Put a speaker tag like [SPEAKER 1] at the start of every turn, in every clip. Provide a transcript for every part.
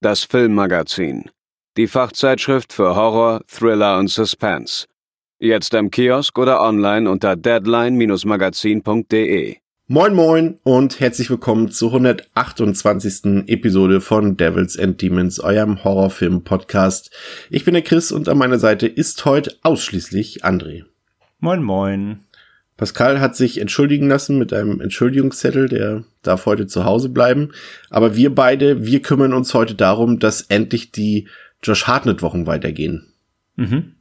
[SPEAKER 1] das Filmmagazin, die Fachzeitschrift für Horror, Thriller und Suspense. Jetzt im Kiosk oder online unter deadline-magazin.de.
[SPEAKER 2] Moin moin und herzlich willkommen zur 128. Episode von Devils and Demons, eurem Horrorfilm-Podcast. Ich bin der Chris und an meiner Seite ist heute ausschließlich André.
[SPEAKER 3] Moin moin.
[SPEAKER 2] Pascal hat sich entschuldigen lassen mit einem Entschuldigungszettel, der darf heute zu Hause bleiben. Aber wir beide, wir kümmern uns heute darum, dass endlich die Josh Hartnett Wochen weitergehen.
[SPEAKER 3] Mhm.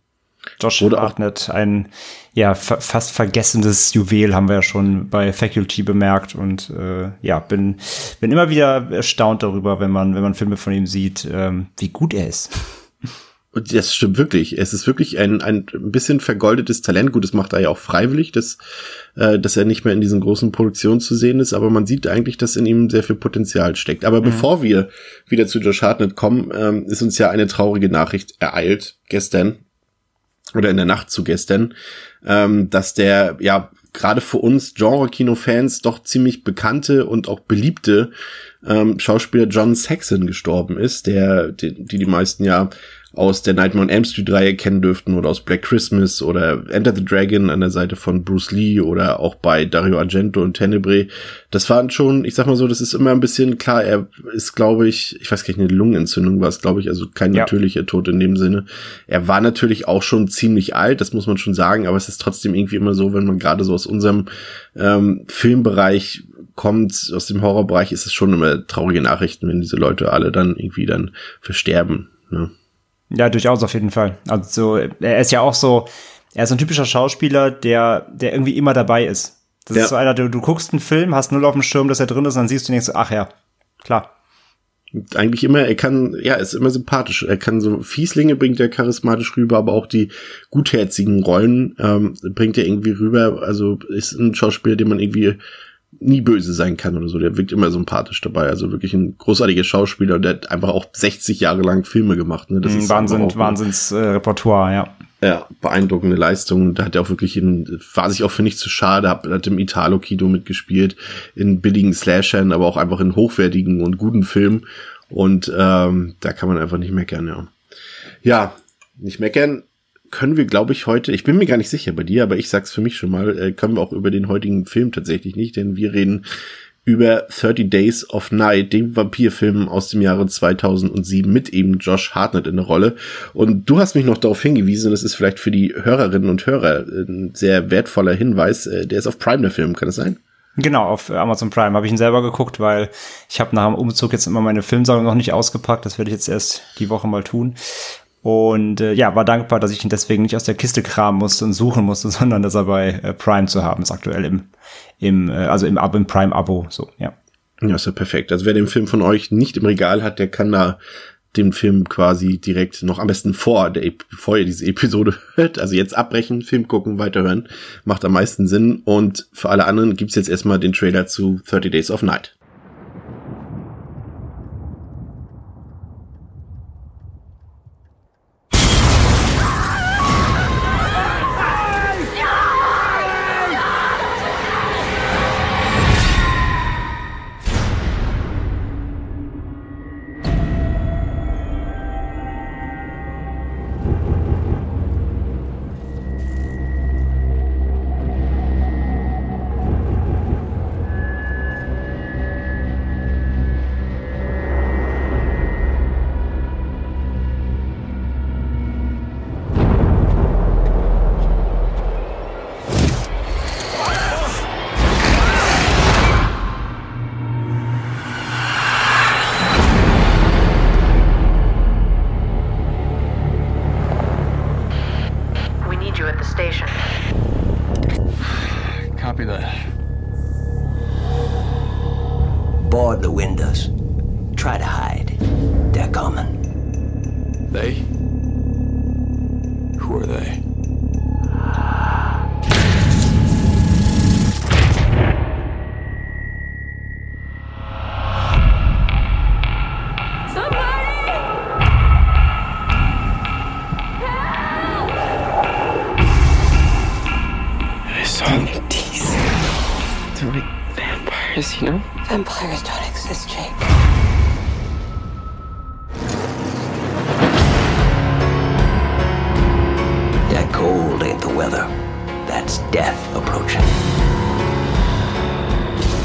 [SPEAKER 3] Josh Wurde Hartnett, ein ja fa fast vergessenes Juwel, haben wir ja schon bei Faculty bemerkt und äh, ja bin bin immer wieder erstaunt darüber, wenn man wenn man Filme von ihm sieht, ähm, wie gut er ist.
[SPEAKER 2] Und das stimmt wirklich. Es ist wirklich ein, ein bisschen vergoldetes Talent. Gut, das macht er ja auch freiwillig, dass, äh, dass er nicht mehr in diesen großen Produktionen zu sehen ist, aber man sieht eigentlich, dass in ihm sehr viel Potenzial steckt. Aber mhm. bevor wir wieder zu Josh Hartnett kommen, ähm, ist uns ja eine traurige Nachricht ereilt gestern oder in der Nacht zu gestern, ähm, dass der ja gerade für uns Genre-Kino-Fans doch ziemlich bekannte und auch beliebte ähm, Schauspieler John Saxon gestorben ist, der die die, die meisten ja aus der Nightmare on Elm Street Reihe kennen dürften oder aus Black Christmas oder Enter the Dragon an der Seite von Bruce Lee oder auch bei Dario Argento und Tenebrae. Das waren schon, ich sag mal so, das ist immer ein bisschen klar, er ist glaube ich, ich weiß gar nicht, eine Lungenentzündung war es glaube ich, also kein ja. natürlicher Tod in dem Sinne. Er war natürlich auch schon ziemlich alt, das muss man schon sagen, aber es ist trotzdem irgendwie immer so, wenn man gerade so aus unserem ähm, Filmbereich kommt, aus dem Horrorbereich, ist es schon immer traurige Nachrichten, wenn diese Leute alle dann irgendwie dann versterben. Ne?
[SPEAKER 3] Ja, durchaus auf jeden Fall. Also er ist ja auch so, er ist ein typischer Schauspieler, der, der irgendwie immer dabei ist. Das ja. ist so einer, du, du guckst einen Film, hast null auf dem Schirm, dass er drin ist, und dann siehst du und denkst, ach ja, klar.
[SPEAKER 2] Eigentlich immer, er kann, ja, ist immer sympathisch. Er kann so Fieslinge bringt er charismatisch rüber, aber auch die gutherzigen Rollen ähm, bringt er irgendwie rüber. Also ist ein Schauspieler, den man irgendwie nie böse sein kann oder so. Der wirkt immer sympathisch dabei. Also wirklich ein großartiger Schauspieler, der hat einfach auch 60 Jahre lang Filme gemacht. Ne?
[SPEAKER 3] Das ist Wahnsinn, Wahnsinns äh, Repertoire, ja.
[SPEAKER 2] Ja, beeindruckende Leistung. Da hat er auch wirklich in, war sich auch für nichts zu schade, hat, hat im Italo-Kino mitgespielt, in billigen Slashern, aber auch einfach in hochwertigen und guten Filmen. Und ähm, da kann man einfach nicht meckern, ja. Ja, nicht meckern können wir, glaube ich, heute, ich bin mir gar nicht sicher bei dir, aber ich sag's für mich schon mal, äh, können wir auch über den heutigen Film tatsächlich nicht, denn wir reden über 30 Days of Night, dem Vampirfilm aus dem Jahre 2007 mit eben Josh Hartnett in der Rolle. Und du hast mich noch darauf hingewiesen, das ist vielleicht für die Hörerinnen und Hörer ein sehr wertvoller Hinweis, äh, der ist auf Prime der Film, kann das sein?
[SPEAKER 3] Genau, auf Amazon Prime habe ich ihn selber geguckt, weil ich habe nach dem Umzug jetzt immer meine Filmsammlung noch nicht ausgepackt. Das werde ich jetzt erst die Woche mal tun. Und äh, ja, war dankbar, dass ich ihn deswegen nicht aus der Kiste kramen musste und suchen musste, sondern dass er bei äh, Prime zu haben ist aktuell im, im äh, also im, im Prime-Abo, so, ja.
[SPEAKER 2] Ja, ist ja perfekt. Also wer den Film von euch nicht im Regal hat, der kann da den Film quasi direkt noch am besten vor, der, bevor ihr diese Episode hört, also jetzt abbrechen, Film gucken, weiterhören, macht am meisten Sinn. Und für alle anderen gibt's jetzt erstmal den Trailer zu 30 Days of Night.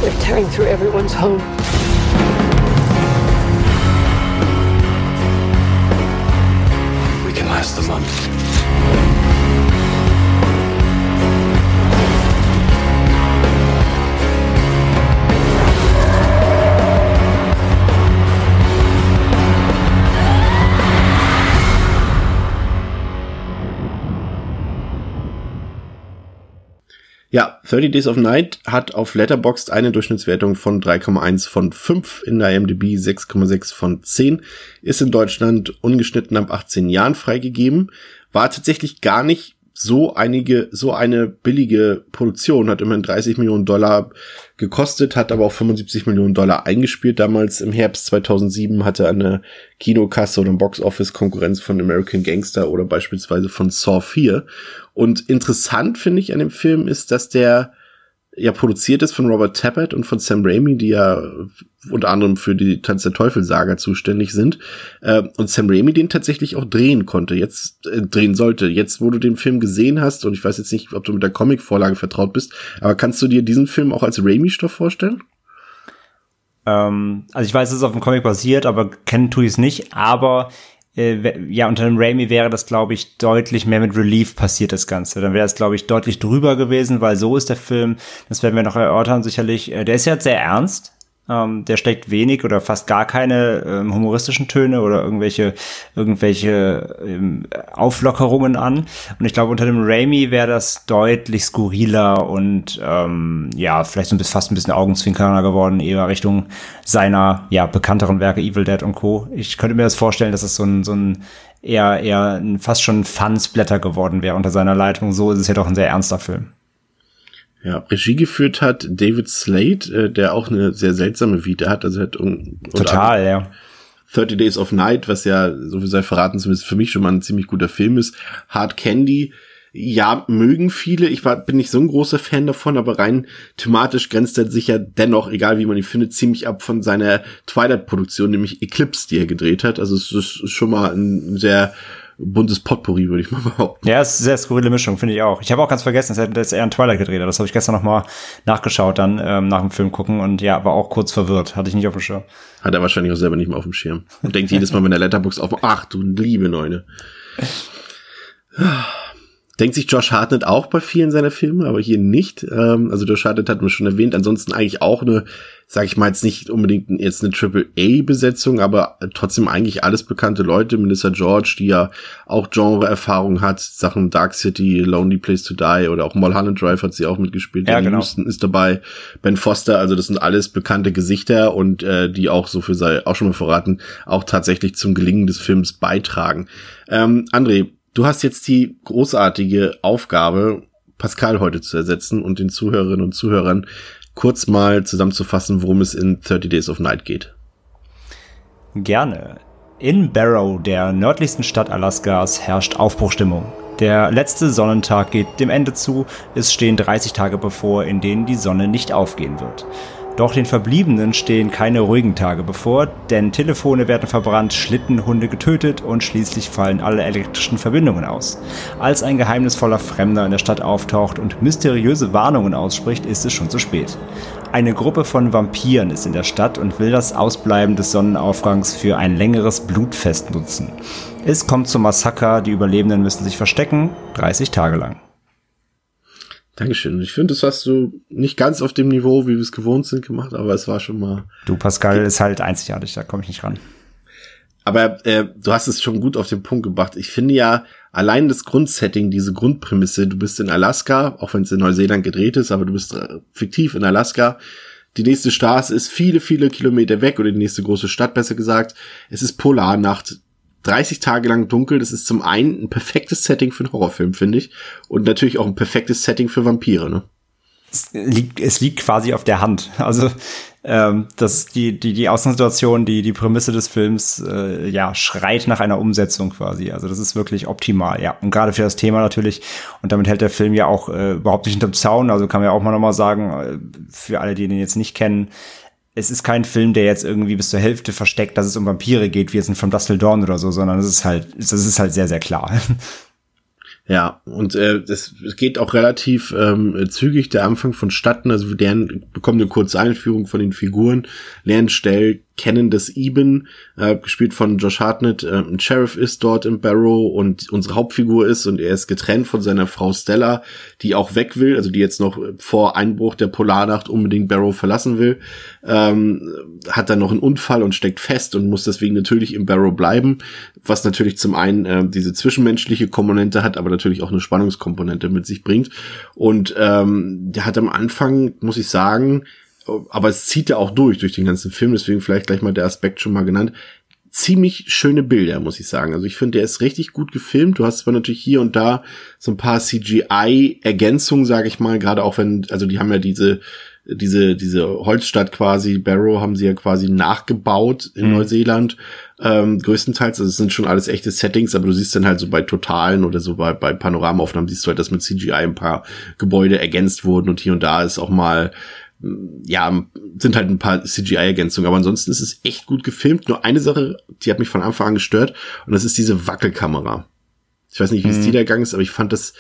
[SPEAKER 4] They're
[SPEAKER 5] tearing through everyone's home.
[SPEAKER 4] We can last the month.
[SPEAKER 2] 30 Days of Night hat auf Letterboxd eine Durchschnittswertung von 3,1 von 5, in der IMDb 6,6 von 10, ist in Deutschland ungeschnitten ab 18 Jahren freigegeben, war tatsächlich gar nicht so einige, so eine billige Produktion, hat immerhin 30 Millionen Dollar gekostet, hat aber auch 75 Millionen Dollar eingespielt. Damals im Herbst 2007 hatte eine Kinokasse oder Box-Office Konkurrenz von American Gangster oder beispielsweise von Saw 4. Und interessant finde ich an dem Film ist, dass der ja produziert ist von Robert Tappert und von Sam Raimi, die ja unter anderem für die Tanz der Teufel Saga zuständig sind. Äh, und Sam Raimi den tatsächlich auch drehen konnte, jetzt äh, drehen sollte. Jetzt, wo du den Film gesehen hast, und ich weiß jetzt nicht, ob du mit der Comic-Vorlage vertraut bist, aber kannst du dir diesen Film auch als Raimi-Stoff vorstellen?
[SPEAKER 3] Ähm, also ich weiß, es ist auf dem Comic basiert, aber kennen tue ich es nicht. Aber äh, ja, unter dem Raimi wäre das, glaube ich, deutlich mehr mit Relief passiert, das Ganze. Dann wäre es, glaube ich, deutlich drüber gewesen, weil so ist der Film, das werden wir noch erörtern sicherlich, äh, der ist ja sehr ernst. Ähm, der steckt wenig oder fast gar keine ähm, humoristischen Töne oder irgendwelche irgendwelche ähm, Auflockerungen an. Und ich glaube, unter dem Raimi wäre das deutlich skurriler und ähm, ja, vielleicht so ein bisschen fast ein bisschen augenzwinkerner geworden, eher Richtung seiner ja bekannteren Werke Evil Dead und Co. Ich könnte mir das vorstellen, dass es so ein so ein eher eher fast schon Fun-Splatter geworden wäre unter seiner Leitung. So ist es ja doch ein sehr ernster Film.
[SPEAKER 2] Ja, Regie geführt hat David Slade, äh, der auch eine sehr seltsame Vita hat. Also hat un
[SPEAKER 3] Total, ja.
[SPEAKER 2] 30 Days of Night, was ja, so viel sei verraten, zumindest für mich schon mal ein ziemlich guter Film ist. Hard Candy, ja, mögen viele. Ich war, bin nicht so ein großer Fan davon, aber rein thematisch grenzt er sich ja dennoch, egal wie man ihn findet, ziemlich ab von seiner Twilight-Produktion, nämlich Eclipse, die er gedreht hat. Also es ist schon mal ein sehr buntes Potpourri, würde ich mal behaupten.
[SPEAKER 3] Ja, es ist eine sehr skurrile Mischung, finde ich auch. Ich habe auch ganz vergessen, dass er einen Twilight gedreht hat. Das habe ich gestern noch mal nachgeschaut, dann ähm, nach dem Film gucken und ja, war auch kurz verwirrt. Hatte ich nicht auf dem Schirm.
[SPEAKER 2] Hat er wahrscheinlich auch selber nicht mehr auf dem Schirm. Und denkt jedes Mal, wenn der Letterbox auf, ach du liebe Neune. Denkt sich Josh Hartnett auch bei vielen seiner Filme, aber hier nicht. Ähm, also Josh Hartnett hatten wir schon erwähnt. Ansonsten eigentlich auch eine, sag ich mal jetzt nicht unbedingt jetzt eine Triple-A-Besetzung, aber trotzdem eigentlich alles bekannte Leute. Melissa George, die ja auch Genre-Erfahrung hat, Sachen Dark City, Lonely Place to Die oder auch Mulholland Drive hat sie auch mitgespielt.
[SPEAKER 3] Ja,
[SPEAKER 2] Danny
[SPEAKER 3] genau.
[SPEAKER 2] Houston ist dabei, Ben Foster, also das sind alles bekannte Gesichter und äh, die auch, so viel sei auch schon mal verraten, auch tatsächlich zum Gelingen des Films beitragen. Ähm, André, du hast jetzt die großartige Aufgabe, Pascal heute zu ersetzen und den Zuhörerinnen und Zuhörern kurz mal zusammenzufassen, worum es in 30 Days of Night geht.
[SPEAKER 3] Gerne. In Barrow, der nördlichsten Stadt Alaskas, herrscht Aufbruchstimmung. Der letzte Sonnentag geht dem Ende zu, es stehen 30 Tage bevor, in denen die Sonne nicht aufgehen wird. Doch den Verbliebenen stehen keine ruhigen Tage bevor, denn Telefone werden verbrannt, Schlittenhunde getötet und schließlich fallen alle elektrischen Verbindungen aus. Als ein geheimnisvoller Fremder in der Stadt auftaucht und mysteriöse Warnungen ausspricht, ist es schon zu spät. Eine Gruppe von Vampiren ist in der Stadt und will das Ausbleiben des Sonnenaufgangs für ein längeres Blutfest nutzen. Es kommt zum Massaker, die Überlebenden müssen sich verstecken, 30 Tage lang.
[SPEAKER 2] Dankeschön. Ich finde, das hast du nicht ganz auf dem Niveau, wie wir es gewohnt sind, gemacht, aber es war schon mal.
[SPEAKER 3] Du, Pascal, ist halt einzigartig, da komme ich nicht ran.
[SPEAKER 2] Aber äh, du hast es schon gut auf den Punkt gebracht. Ich finde ja, allein das Grundsetting, diese Grundprämisse, du bist in Alaska, auch wenn es in Neuseeland gedreht ist, aber du bist äh, fiktiv in Alaska. Die nächste Straße ist viele, viele Kilometer weg oder die nächste große Stadt, besser gesagt. Es ist Polarnacht. 30 Tage lang dunkel, das ist zum einen ein perfektes Setting für einen Horrorfilm, finde ich. Und natürlich auch ein perfektes Setting für Vampire, ne?
[SPEAKER 3] Es liegt, es liegt quasi auf der Hand. Also ähm, das die, die, die Außensituation, die, die Prämisse des Films, äh, ja, schreit nach einer Umsetzung quasi. Also das ist wirklich optimal, ja. Und gerade für das Thema natürlich. Und damit hält der Film ja auch äh, überhaupt nicht hinterm Zaun. Also kann man ja auch mal nochmal sagen, äh, für alle, die den jetzt nicht kennen, es ist kein Film, der jetzt irgendwie bis zur Hälfte versteckt, dass es um Vampire geht, wie jetzt in From Dust Till Dawn oder so, sondern es ist halt, das ist halt sehr, sehr klar.
[SPEAKER 2] Ja, und äh, das geht auch relativ ähm, zügig der Anfang vonstatten. Also wir lernen, bekommen eine kurze Einführung von den Figuren, lernen schnell kennen, dass Eben, äh, gespielt von Josh Hartnett, äh, ein Sheriff ist dort im Barrow und unsere Hauptfigur ist und er ist getrennt von seiner Frau Stella, die auch weg will, also die jetzt noch vor Einbruch der Polarnacht unbedingt Barrow verlassen will, ähm, hat dann noch einen Unfall und steckt fest und muss deswegen natürlich im Barrow bleiben, was natürlich zum einen äh, diese zwischenmenschliche Komponente hat, aber natürlich auch eine Spannungskomponente mit sich bringt. Und ähm, der hat am Anfang, muss ich sagen, aber es zieht ja auch durch, durch den ganzen Film, deswegen vielleicht gleich mal der Aspekt schon mal genannt. Ziemlich schöne Bilder, muss ich sagen. Also ich finde, der ist richtig gut gefilmt. Du hast zwar natürlich hier und da so ein paar CGI-Ergänzungen, sage ich mal, gerade auch wenn, also die haben ja diese, diese, diese Holzstadt quasi, Barrow haben sie ja quasi nachgebaut in mhm. Neuseeland, ähm, größtenteils. Also es sind schon alles echte Settings, aber du siehst dann halt so bei Totalen oder so bei, bei Panoramaaufnahmen siehst du halt, dass mit CGI ein paar Gebäude ergänzt wurden und hier und da ist auch mal ja, sind halt ein paar CGI-Ergänzungen, aber ansonsten ist es echt gut gefilmt. Nur eine Sache, die hat mich von Anfang an gestört, und das ist diese Wackelkamera. Ich weiß nicht, wie es mhm. dir der Gang ist, aber ich fand, das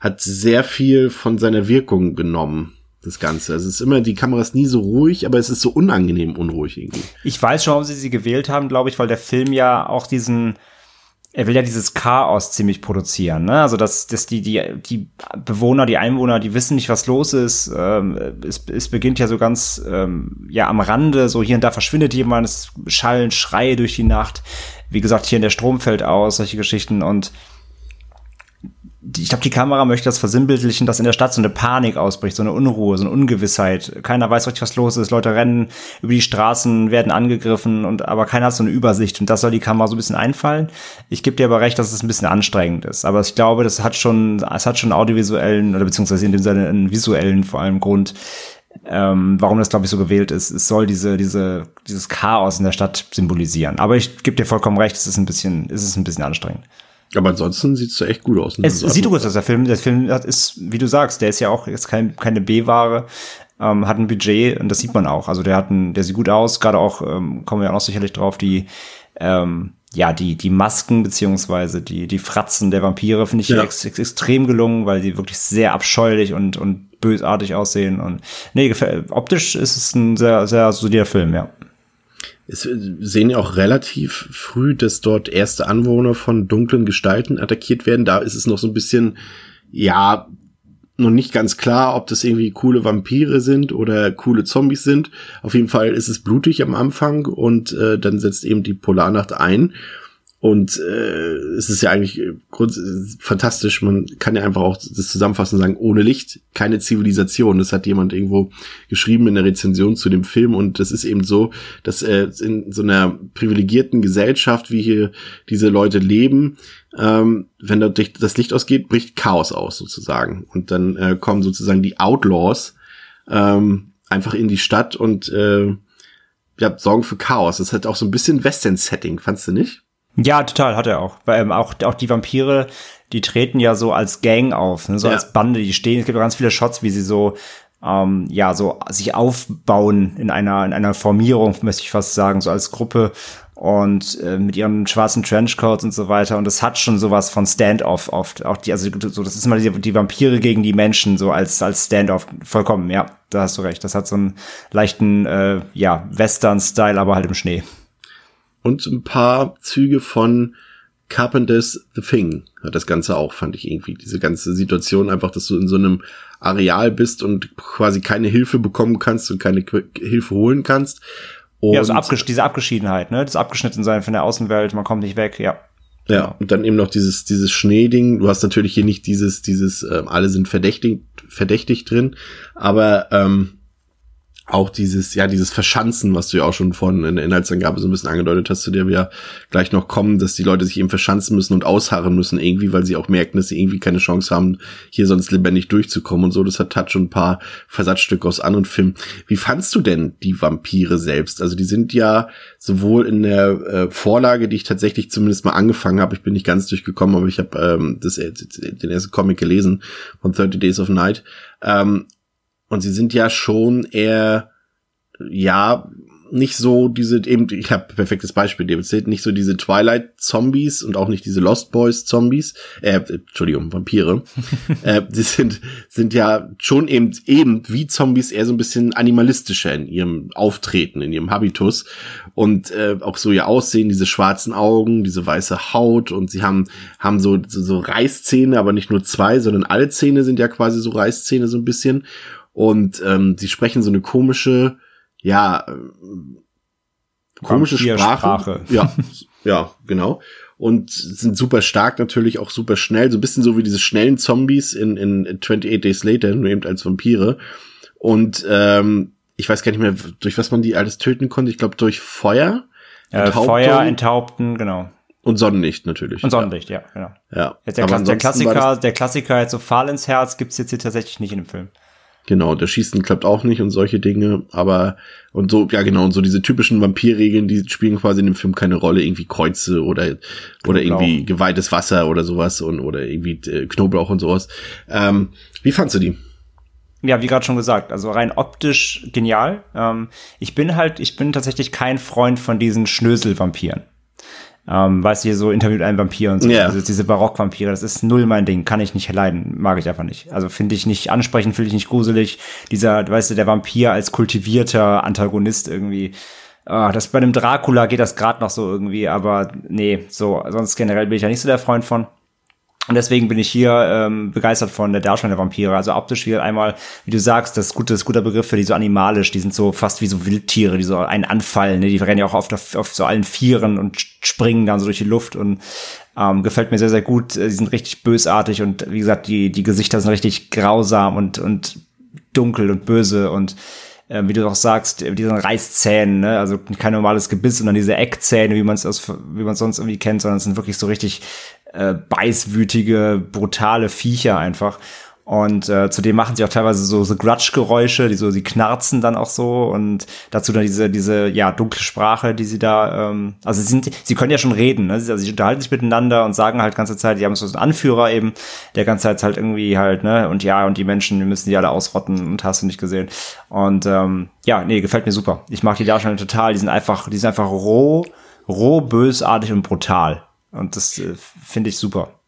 [SPEAKER 2] hat sehr viel von seiner Wirkung genommen das Ganze. Also es ist immer, die Kamera ist nie so ruhig, aber es ist so unangenehm unruhig irgendwie.
[SPEAKER 3] Ich weiß schon, warum sie sie gewählt haben, glaube ich, weil der Film ja auch diesen, er will ja dieses Chaos ziemlich produzieren, ne? Also dass, dass die, die, die Bewohner, die Einwohner, die wissen nicht, was los ist. Ähm, es, es beginnt ja so ganz ähm, ja am Rande, so hier und da verschwindet jemand, es schallen Schreie durch die Nacht. Wie gesagt, hier in der Strom fällt aus, solche Geschichten und ich glaube, die Kamera möchte das versinnbildlichen, dass in der Stadt so eine Panik ausbricht, so eine Unruhe, so eine Ungewissheit. Keiner weiß richtig, was los ist. Leute rennen über die Straßen, werden angegriffen und aber keiner hat so eine Übersicht. Und das soll die Kamera so ein bisschen einfallen. Ich gebe dir aber recht, dass es ein bisschen anstrengend ist. Aber ich glaube, das hat schon, es hat schon audiovisuellen oder beziehungsweise in dem Sinne einen visuellen vor allem Grund, ähm, warum das, glaube ich, so gewählt ist. Es soll diese, diese, dieses Chaos in der Stadt symbolisieren. Aber ich gebe dir vollkommen recht, es ist ein bisschen, es ist ein bisschen anstrengend.
[SPEAKER 2] Aber ansonsten sieht es echt gut aus.
[SPEAKER 3] Ne? Es sieht gut aus, der Film. Der Film ist, wie du sagst, der ist ja auch jetzt kein, keine B-Ware, ähm, hat ein Budget und das sieht man auch. Also der hat ein, der sieht gut aus, gerade auch, ähm, kommen wir auch noch sicherlich drauf, die, ähm, ja, die, die Masken beziehungsweise die, die Fratzen der Vampire finde ich ja. ex, ex, extrem gelungen, weil die wirklich sehr abscheulich und, und bösartig aussehen. Und nee, optisch ist es ein sehr, sehr solider Film, ja
[SPEAKER 2] es sehen ja auch relativ früh, dass dort erste Anwohner von dunklen Gestalten attackiert werden. Da ist es noch so ein bisschen, ja, noch nicht ganz klar, ob das irgendwie coole Vampire sind oder coole Zombies sind. Auf jeden Fall ist es blutig am Anfang und äh, dann setzt eben die Polarnacht ein. Und äh, es ist ja eigentlich grund fantastisch. Man kann ja einfach auch das zusammenfassen und sagen, ohne Licht keine Zivilisation. Das hat jemand irgendwo geschrieben in der Rezension zu dem Film. Und das ist eben so, dass äh, in so einer privilegierten Gesellschaft, wie hier diese Leute leben, ähm, wenn da das Licht ausgeht, bricht Chaos aus sozusagen. Und dann äh, kommen sozusagen die Outlaws ähm, einfach in die Stadt und äh, ja, sorgen für Chaos. Das hat auch so ein bisschen Western-Setting, fandst du nicht?
[SPEAKER 3] Ja, total, hat er auch. Weil ähm, auch, auch die Vampire, die treten ja so als Gang auf, ne? so ja. als Bande, die stehen. Es gibt ganz viele Shots, wie sie so ähm, ja, so sich aufbauen in einer, in einer Formierung, möchte ich fast sagen, so als Gruppe und äh, mit ihren schwarzen Trenchcoats und so weiter. Und das hat schon sowas von Standoff oft. Auch die, also so, das ist mal die, die Vampire gegen die Menschen, so als, als Standoff. Vollkommen, ja, da hast du recht. Das hat so einen leichten, äh, ja, Western-Style, aber halt im Schnee
[SPEAKER 2] und ein paar Züge von Carpenter's The Thing hat das Ganze auch, fand ich irgendwie. Diese ganze Situation einfach, dass du in so einem Areal bist und quasi keine Hilfe bekommen kannst und keine Hilfe holen kannst.
[SPEAKER 3] Und ja, also abgesch diese Abgeschiedenheit, ne? Das Abgeschnittensein von der Außenwelt, man kommt nicht weg, ja.
[SPEAKER 2] Ja, genau. und dann eben noch dieses, dieses Schneeding. Du hast natürlich hier nicht dieses, dieses, äh, alle sind verdächtig, verdächtig drin, aber ähm, auch dieses, ja, dieses Verschanzen, was du ja auch schon von in der Inhaltsangabe so ein bisschen angedeutet hast, zu der wir gleich noch kommen, dass die Leute sich eben verschanzen müssen und ausharren müssen irgendwie, weil sie auch merken, dass sie irgendwie keine Chance haben, hier sonst lebendig durchzukommen und so. Das hat Touch und ein paar Versatzstücke aus anderen Filmen. Wie fandst du denn die Vampire selbst? Also die sind ja sowohl in der äh, Vorlage, die ich tatsächlich zumindest mal angefangen habe, ich bin nicht ganz durchgekommen, aber ich habe ähm, äh, den ersten Comic gelesen von 30 Days of Night. Ähm, und sie sind ja schon eher, ja, nicht so diese eben ich habe perfektes Beispiel David nicht so diese Twilight Zombies und auch nicht diese Lost Boys Zombies äh, Entschuldigung Vampire. Äh, die sind sind ja schon eben eben wie Zombies eher so ein bisschen animalistischer in ihrem Auftreten in ihrem Habitus. Und äh, auch so ihr Aussehen diese schwarzen Augen diese weiße Haut und sie haben haben so so, so Reißzähne aber nicht nur zwei sondern alle Zähne sind ja quasi so Reißzähne so ein bisschen und ähm, sie sprechen so eine komische, ja, äh, komische Sprache. Ja, ja, genau. Und sind super stark natürlich, auch super schnell, so ein bisschen so wie diese schnellen Zombies in, in 28 Days Later, nur eben als Vampire. Und ähm, ich weiß gar nicht mehr, durch was man die alles töten konnte. Ich glaube, durch Feuer.
[SPEAKER 3] Äh, Feuer, Enthaupten, genau.
[SPEAKER 2] Und Sonnenlicht natürlich.
[SPEAKER 3] Und Sonnenlicht, ja, ja genau.
[SPEAKER 2] Ja.
[SPEAKER 3] Jetzt der, Kla der Klassiker, der Klassiker jetzt so Fall ins Herz gibt's jetzt hier tatsächlich nicht in dem Film.
[SPEAKER 2] Genau, der Schießen klappt auch nicht und solche Dinge, aber und so, ja genau, und so diese typischen Vampirregeln, die spielen quasi in dem Film keine Rolle, irgendwie Kreuze oder oder irgendwie geweihtes Wasser oder sowas und oder irgendwie äh, Knoblauch und sowas. Ähm, wie fandst du die?
[SPEAKER 3] Ja, wie gerade schon gesagt, also rein optisch genial. Ähm, ich bin halt, ich bin tatsächlich kein Freund von diesen Schnösel-Vampiren. Ähm, weißt du, hier so Interview mit einem Vampir und so. Yeah. Also diese Barockvampire, das ist null mein Ding. Kann ich nicht leiden. Mag ich einfach nicht. Also finde ich nicht ansprechend, finde ich nicht gruselig. Dieser, weißt du, der Vampir als kultivierter Antagonist irgendwie. Ah, das bei einem Dracula geht das gerade noch so irgendwie, aber nee, so, sonst generell bin ich ja nicht so der Freund von. Und deswegen bin ich hier ähm, begeistert von der Darstellung der Vampire. Also optisch wie einmal, wie du sagst, das ist, gut, das ist guter Begriff für die so animalisch. Die sind so fast wie so Wildtiere, die so einen anfallen. Ne? Die rennen ja auch auf, der, auf so allen Vieren und springen dann so durch die Luft und ähm, gefällt mir sehr, sehr gut. Die sind richtig bösartig und wie gesagt, die, die Gesichter sind richtig grausam und, und dunkel und böse und äh, wie du auch sagst, diese Reißzähnen, ne? also kein normales Gebiss, sondern diese Eckzähne, wie man es wie man sonst irgendwie kennt, sondern es sind wirklich so richtig äh, beißwütige, brutale Viecher einfach. Und äh, zudem machen sie auch teilweise so, so Grudge-Geräusche, die so, sie knarzen dann auch so und dazu dann diese, diese, ja, dunkle Sprache, die sie da, ähm, also sie sind, sie können ja schon reden, ne? Also sie unterhalten sich miteinander und sagen halt ganze Zeit, die haben so einen Anführer eben, der ganze Zeit halt irgendwie halt, ne, und ja, und die Menschen, wir müssen die alle ausrotten und hast du nicht gesehen. Und ähm, ja, nee, gefällt mir super. Ich mag die Darstellung total, die sind einfach, die sind einfach roh, roh, bösartig und brutal. Und das äh, finde ich super.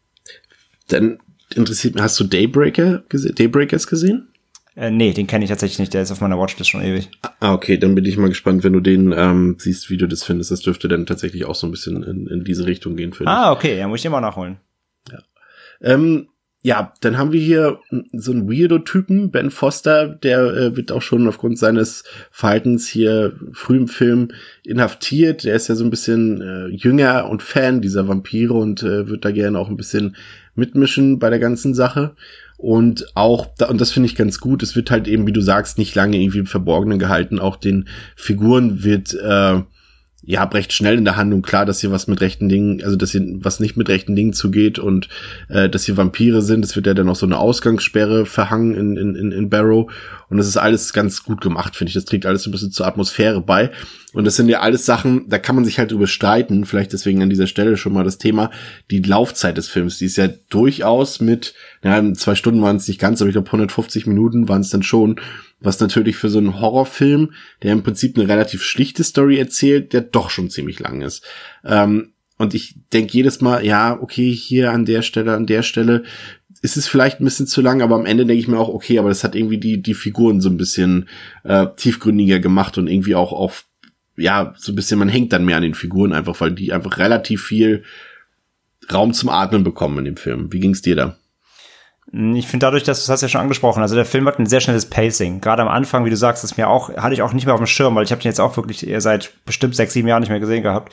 [SPEAKER 2] Dann interessiert mich, hast du Daybreaker gese Daybreakers gesehen?
[SPEAKER 3] Äh, nee, den kenne ich tatsächlich nicht, der ist auf meiner Watchlist schon ewig.
[SPEAKER 2] Ah, okay, dann bin ich mal gespannt, wenn du den ähm, siehst, wie du das findest. Das dürfte dann tatsächlich auch so ein bisschen in, in diese Richtung gehen,
[SPEAKER 3] finde Ah, okay, ja, muss ich den mal nachholen.
[SPEAKER 2] Ja. Ähm, ja, dann haben wir hier so einen Weirdo-Typen, Ben Foster, der äh, wird auch schon aufgrund seines Verhaltens hier früh im Film inhaftiert. Der ist ja so ein bisschen äh, jünger und Fan dieser Vampire und äh, wird da gerne auch ein bisschen mitmischen bei der ganzen Sache. Und auch, und das finde ich ganz gut, es wird halt eben, wie du sagst, nicht lange irgendwie im Verborgenen gehalten. Auch den Figuren wird äh, ja, recht schnell in der Handlung klar, dass hier was mit rechten Dingen, also dass hier was nicht mit rechten Dingen zugeht und äh, dass hier Vampire sind. Es wird ja dann noch so eine Ausgangssperre verhangen in, in, in Barrow. Und das ist alles ganz gut gemacht, finde ich. Das trägt alles so ein bisschen zur Atmosphäre bei. Und das sind ja alles Sachen, da kann man sich halt überstreiten. Vielleicht deswegen an dieser Stelle schon mal das Thema, die Laufzeit des Films. Die ist ja durchaus mit, ja, zwei Stunden waren es nicht ganz, aber ich glaube 150 Minuten waren es dann schon was natürlich für so einen Horrorfilm, der im Prinzip eine relativ schlichte Story erzählt, der doch schon ziemlich lang ist. Ähm, und ich denke jedes Mal, ja, okay, hier an der Stelle, an der Stelle ist es vielleicht ein bisschen zu lang, aber am Ende denke ich mir auch, okay, aber das hat irgendwie die, die Figuren so ein bisschen äh, tiefgründiger gemacht und irgendwie auch auf, ja, so ein bisschen, man hängt dann mehr an den Figuren einfach, weil die einfach relativ viel Raum zum Atmen bekommen in dem Film. Wie ging's dir da?
[SPEAKER 3] Ich finde dadurch, dass du hast ja schon angesprochen, also der Film hat ein sehr schnelles Pacing. Gerade am Anfang, wie du sagst, ist mir auch, hatte ich auch nicht mehr auf dem Schirm, weil ich habe den jetzt auch wirklich seit bestimmt sechs, sieben Jahren nicht mehr gesehen gehabt.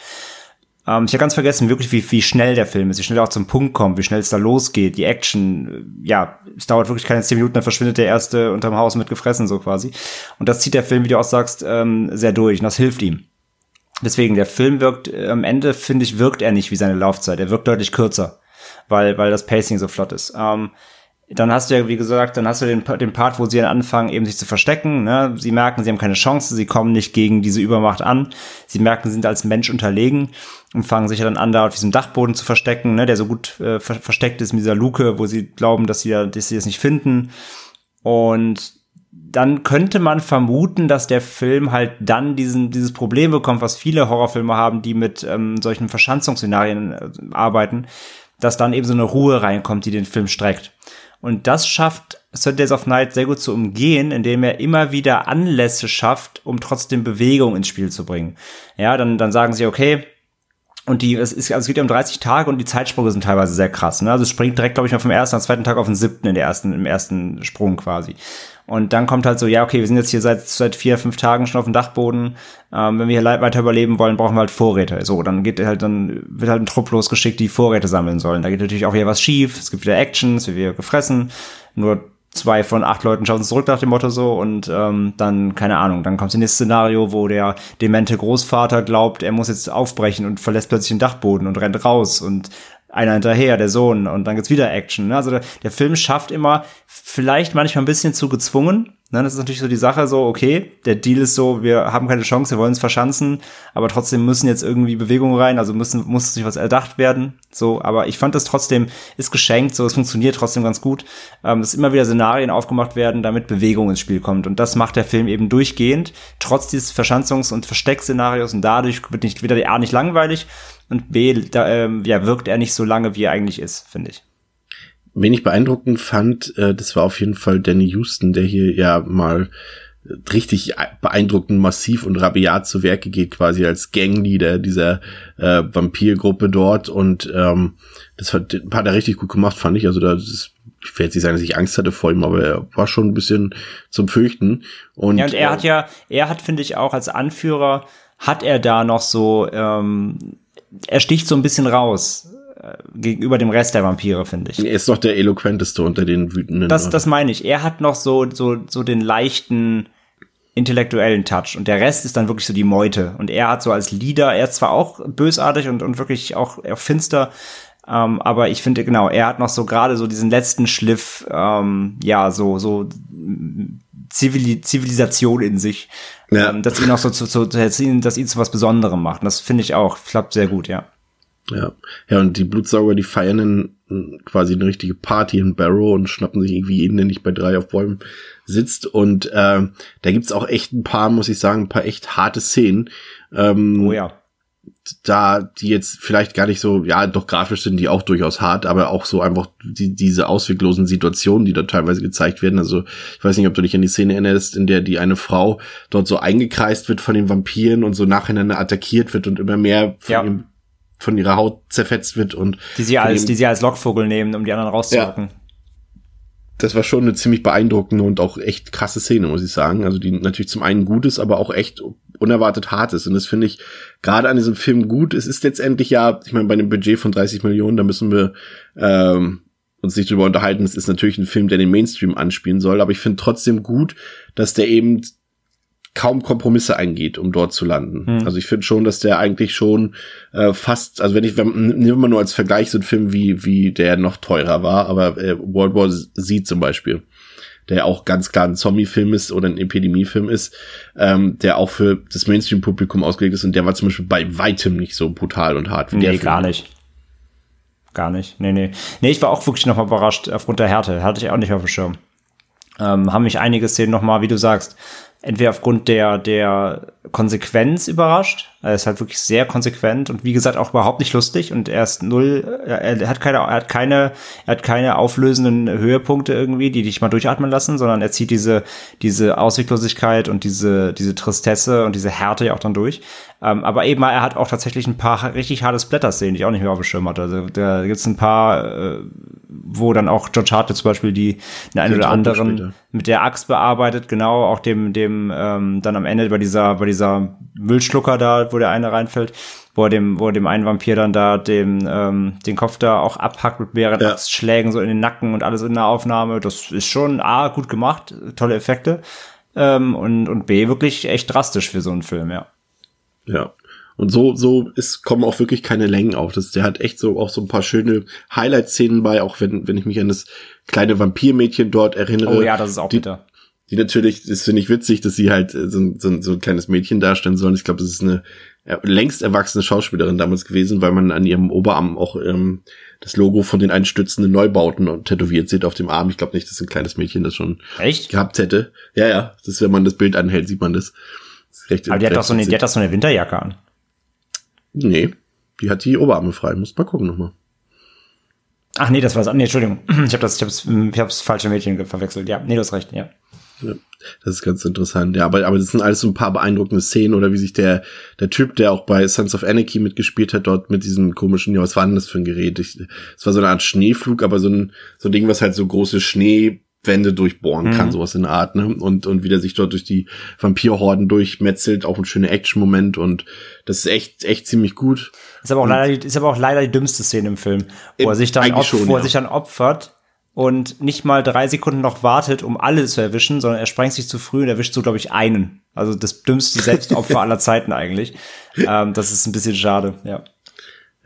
[SPEAKER 3] Ähm, ich habe ganz vergessen, wirklich, wie, wie schnell der Film ist, wie schnell er auch zum Punkt kommt, wie schnell es da losgeht, die Action, äh, ja, es dauert wirklich keine zehn Minuten, dann verschwindet der Erste unterm Haus mit gefressen, so quasi. Und das zieht der Film, wie du auch sagst, ähm, sehr durch und das hilft ihm. Deswegen, der Film wirkt, äh, am Ende, finde ich, wirkt er nicht wie seine Laufzeit. Er wirkt deutlich kürzer, weil, weil das Pacing so flott ist. Ähm, dann hast du ja, wie gesagt, dann hast du den, den Part, wo sie dann anfangen, eben sich zu verstecken. Ne? Sie merken, sie haben keine Chance, sie kommen nicht gegen diese Übermacht an. Sie merken, sie sind als Mensch unterlegen und fangen sich ja dann an, da auf diesem Dachboden zu verstecken, ne? der so gut äh, ver versteckt ist mit dieser Luke, wo sie glauben, dass sie, dass sie das nicht finden. Und dann könnte man vermuten, dass der Film halt dann diesen, dieses Problem bekommt, was viele Horrorfilme haben, die mit ähm, solchen Verschanzungsszenarien äh, arbeiten, dass dann eben so eine Ruhe reinkommt, die den Film streckt. Und das schafft Third Days of Night sehr gut zu umgehen, indem er immer wieder Anlässe schafft, um trotzdem Bewegung ins Spiel zu bringen. Ja, dann, dann sagen sie, okay, und die, es, ist, also es geht ja um 30 Tage und die Zeitsprünge sind teilweise sehr krass. Ne? Also es springt direkt, glaube ich, mal vom ersten am zweiten Tag auf den siebten in der ersten, im ersten Sprung quasi. Und dann kommt halt so, ja, okay, wir sind jetzt hier seit, seit vier, fünf Tagen schon auf dem Dachboden. Ähm, wenn wir hier weiter überleben wollen, brauchen wir halt Vorräte. So, dann geht halt, dann wird halt ein Trupp losgeschickt, die Vorräte sammeln sollen. Da geht natürlich auch wieder was schief. Es gibt wieder Actions, wird wieder gefressen. Nur zwei von acht Leuten schauen zurück nach dem Motto so und ähm, dann, keine Ahnung, dann kommt das nächste Szenario, wo der demente Großvater glaubt, er muss jetzt aufbrechen und verlässt plötzlich den Dachboden und rennt raus und einer hinterher, der Sohn, und dann gibt's wieder Action. Ne? Also der, der Film schafft immer, vielleicht manchmal ein bisschen zu gezwungen, Ne, das ist natürlich so die Sache, so, okay, der Deal ist so, wir haben keine Chance, wir wollen uns verschanzen, aber trotzdem müssen jetzt irgendwie Bewegungen rein, also müssen, muss sich was erdacht werden. So, aber ich fand das trotzdem, ist geschenkt, so, es funktioniert trotzdem ganz gut, ähm, dass immer wieder Szenarien aufgemacht werden, damit Bewegung ins Spiel kommt. Und das macht der Film eben durchgehend, trotz dieses Verschanzungs- und Versteckszenarios und dadurch wird nicht wieder A nicht langweilig und B, da, ähm, ja, wirkt er nicht so lange, wie er eigentlich ist, finde ich
[SPEAKER 2] wenig beeindruckend fand, äh, das war auf jeden Fall Danny Houston, der hier ja mal richtig beeindruckend massiv und rabiat zu Werke geht, quasi als Gangleader dieser äh, Vampirgruppe dort. Und ähm, das hat, hat er richtig gut gemacht, fand ich. Also da ist, ich werde jetzt nicht sagen, dass ich Angst hatte vor ihm, aber er war schon ein bisschen zum Fürchten. Und,
[SPEAKER 3] ja, und er hat ja, er hat, finde ich, auch als Anführer, hat er da noch so, ähm, er sticht so ein bisschen raus äh, gegenüber dem Rest der Vampire, finde ich.
[SPEAKER 2] Er ist doch der eloquenteste unter den wütenden.
[SPEAKER 3] Das, das meine ich. Er hat noch so, so, so den leichten intellektuellen Touch und der Rest ist dann wirklich so die Meute. Und er hat so als Leader, er ist zwar auch bösartig und, und wirklich auch, auch finster, ähm, aber ich finde, genau, er hat noch so gerade so diesen letzten Schliff, ähm, ja, so, so Zivil Zivilisation in sich, ja. ähm, dass ihn auch so zu, zu, dass ihn, dass ihn zu was Besonderem macht. Und das finde ich auch, klappt sehr gut, ja.
[SPEAKER 2] Ja. Ja, und die Blutsauger, die feiern dann quasi eine richtige Party in Barrow und schnappen sich irgendwie jeden, der nicht bei drei auf Bäumen sitzt. Und äh, da gibt's auch echt ein paar, muss ich sagen, ein paar echt harte Szenen. Ähm,
[SPEAKER 3] oh ja.
[SPEAKER 2] Da, die jetzt vielleicht gar nicht so, ja, doch grafisch sind die auch durchaus hart, aber auch so einfach die, diese ausweglosen Situationen, die da teilweise gezeigt werden. Also, ich weiß nicht, ob du dich an die Szene erinnerst, in der die eine Frau dort so eingekreist wird von den Vampiren und so nacheinander attackiert wird und immer mehr von
[SPEAKER 3] ja.
[SPEAKER 2] ihrem von ihrer Haut zerfetzt wird und
[SPEAKER 3] die sie als die sie als Lockvogel nehmen, um die anderen rauszulocken. Ja.
[SPEAKER 2] Das war schon eine ziemlich beeindruckende und auch echt krasse Szene, muss ich sagen. Also die natürlich zum einen gut ist, aber auch echt unerwartet hart ist. Und das finde ich gerade an diesem Film gut. Es ist letztendlich ja, ich meine, bei einem Budget von 30 Millionen, da müssen wir ähm, uns nicht drüber unterhalten. Es ist natürlich ein Film, der den Mainstream anspielen soll, aber ich finde trotzdem gut, dass der eben kaum Kompromisse eingeht, um dort zu landen. Hm. Also ich finde schon, dass der eigentlich schon äh, fast, also wenn ich, wenn, nehmen wir nur als Vergleich so einen Film wie, wie der noch teurer war, aber äh, World War Z zum Beispiel, der auch ganz klar ein Zombie-Film ist oder ein Epidemie-Film ist, ähm, der auch für das Mainstream-Publikum ausgelegt ist und der war zum Beispiel bei weitem nicht so brutal und hart
[SPEAKER 3] wie nee, der Film. gar nicht. Gar nicht. Nee, nee. Nee, ich war auch wirklich noch mal überrascht aufgrund der Härte. Hatte ich auch nicht auf dem Schirm. Ähm, haben mich einige Szenen noch mal, wie du sagst, entweder aufgrund der, der Konsequenz überrascht. Er ist halt wirklich sehr konsequent und wie gesagt auch überhaupt nicht lustig und er ist null, er hat keine, er hat keine, er hat keine auflösenden Höhepunkte irgendwie, die dich mal durchatmen lassen, sondern er zieht diese, diese Ausweglosigkeit und diese, diese Tristesse und diese Härte ja auch dann durch. Ähm, aber eben, er hat auch tatsächlich ein paar richtig harte Blätter-Szenen, die ich auch nicht mehr auf dem Schirm hatte. Also da gibt's ein paar, äh, wo dann auch George Hartley zum Beispiel die den einen oder anderen
[SPEAKER 2] später.
[SPEAKER 3] mit der Axt bearbeitet, genau, auch dem, dem, ähm, dann am Ende bei dieser, bei dieser Müllschlucker da, wo der eine reinfällt, wo er dem, wo er dem einen Vampir dann da dem, ähm, den Kopf da auch abhackt mit mehreren
[SPEAKER 2] Ja.
[SPEAKER 3] Axtschlägen so in den Nacken und alles in der Aufnahme. Das ist schon A, gut gemacht, tolle Effekte. Ähm, und, und B, wirklich echt drastisch für so einen Film, ja.
[SPEAKER 2] Ja. Und so, so ist, kommen auch wirklich keine Längen auf. Das, der hat echt so auch so ein paar schöne Highlight-Szenen bei, auch wenn, wenn ich mich an das kleine Vampirmädchen dort erinnere.
[SPEAKER 3] Oh ja, das ist auch
[SPEAKER 2] die,
[SPEAKER 3] bitter.
[SPEAKER 2] Die natürlich, das finde ich witzig, dass sie halt äh, so, ein- so, so ein kleines Mädchen darstellen sollen. Ich glaube, das ist eine äh, längst erwachsene Schauspielerin damals gewesen, weil man an ihrem Oberarm auch ähm, das Logo von den einstürzenden Neubauten tätowiert sieht auf dem Arm. Ich glaube nicht, dass ein kleines Mädchen das schon
[SPEAKER 3] Echt?
[SPEAKER 2] gehabt hätte. Ja, ja, das wenn man das Bild anhält, sieht man das. das recht,
[SPEAKER 3] Aber die hat doch so eine, die hat doch so eine Winterjacke an.
[SPEAKER 2] Nee, die hat die Oberarme frei. Muss mal gucken nochmal.
[SPEAKER 3] Ach nee, das war's. Nee, Entschuldigung. Ich habe das, ich hab's, ich hab's falsche Mädchen verwechselt. Ja, nee, du hast recht, ja.
[SPEAKER 2] Ja, das ist ganz interessant. Ja, aber, aber das sind alles so ein paar beeindruckende Szenen oder wie sich der, der Typ, der auch bei Sons of Anarchy mitgespielt hat, dort mit diesem komischen, ja, was war denn das für ein Gerät? Es war so eine Art Schneeflug, aber so ein, so ein Ding, was halt so große Schneewände durchbohren kann, sowas in der Art, ne? Und, und wie der sich dort durch die Vampirhorden durchmetzelt, auch ein schöner Action-Moment und das ist echt, echt ziemlich gut.
[SPEAKER 3] Ist aber auch leider, die- ist aber auch leider die dümmste Szene im Film, wo er sich dann, opf
[SPEAKER 2] schon,
[SPEAKER 3] wo er
[SPEAKER 2] ja.
[SPEAKER 3] sich dann opfert und nicht mal drei Sekunden noch wartet, um alle zu erwischen, sondern er sprengt sich zu früh und erwischt so, glaube ich, einen. Also das dümmste Selbstopfer aller Zeiten eigentlich. Ähm, das ist ein bisschen schade, ja.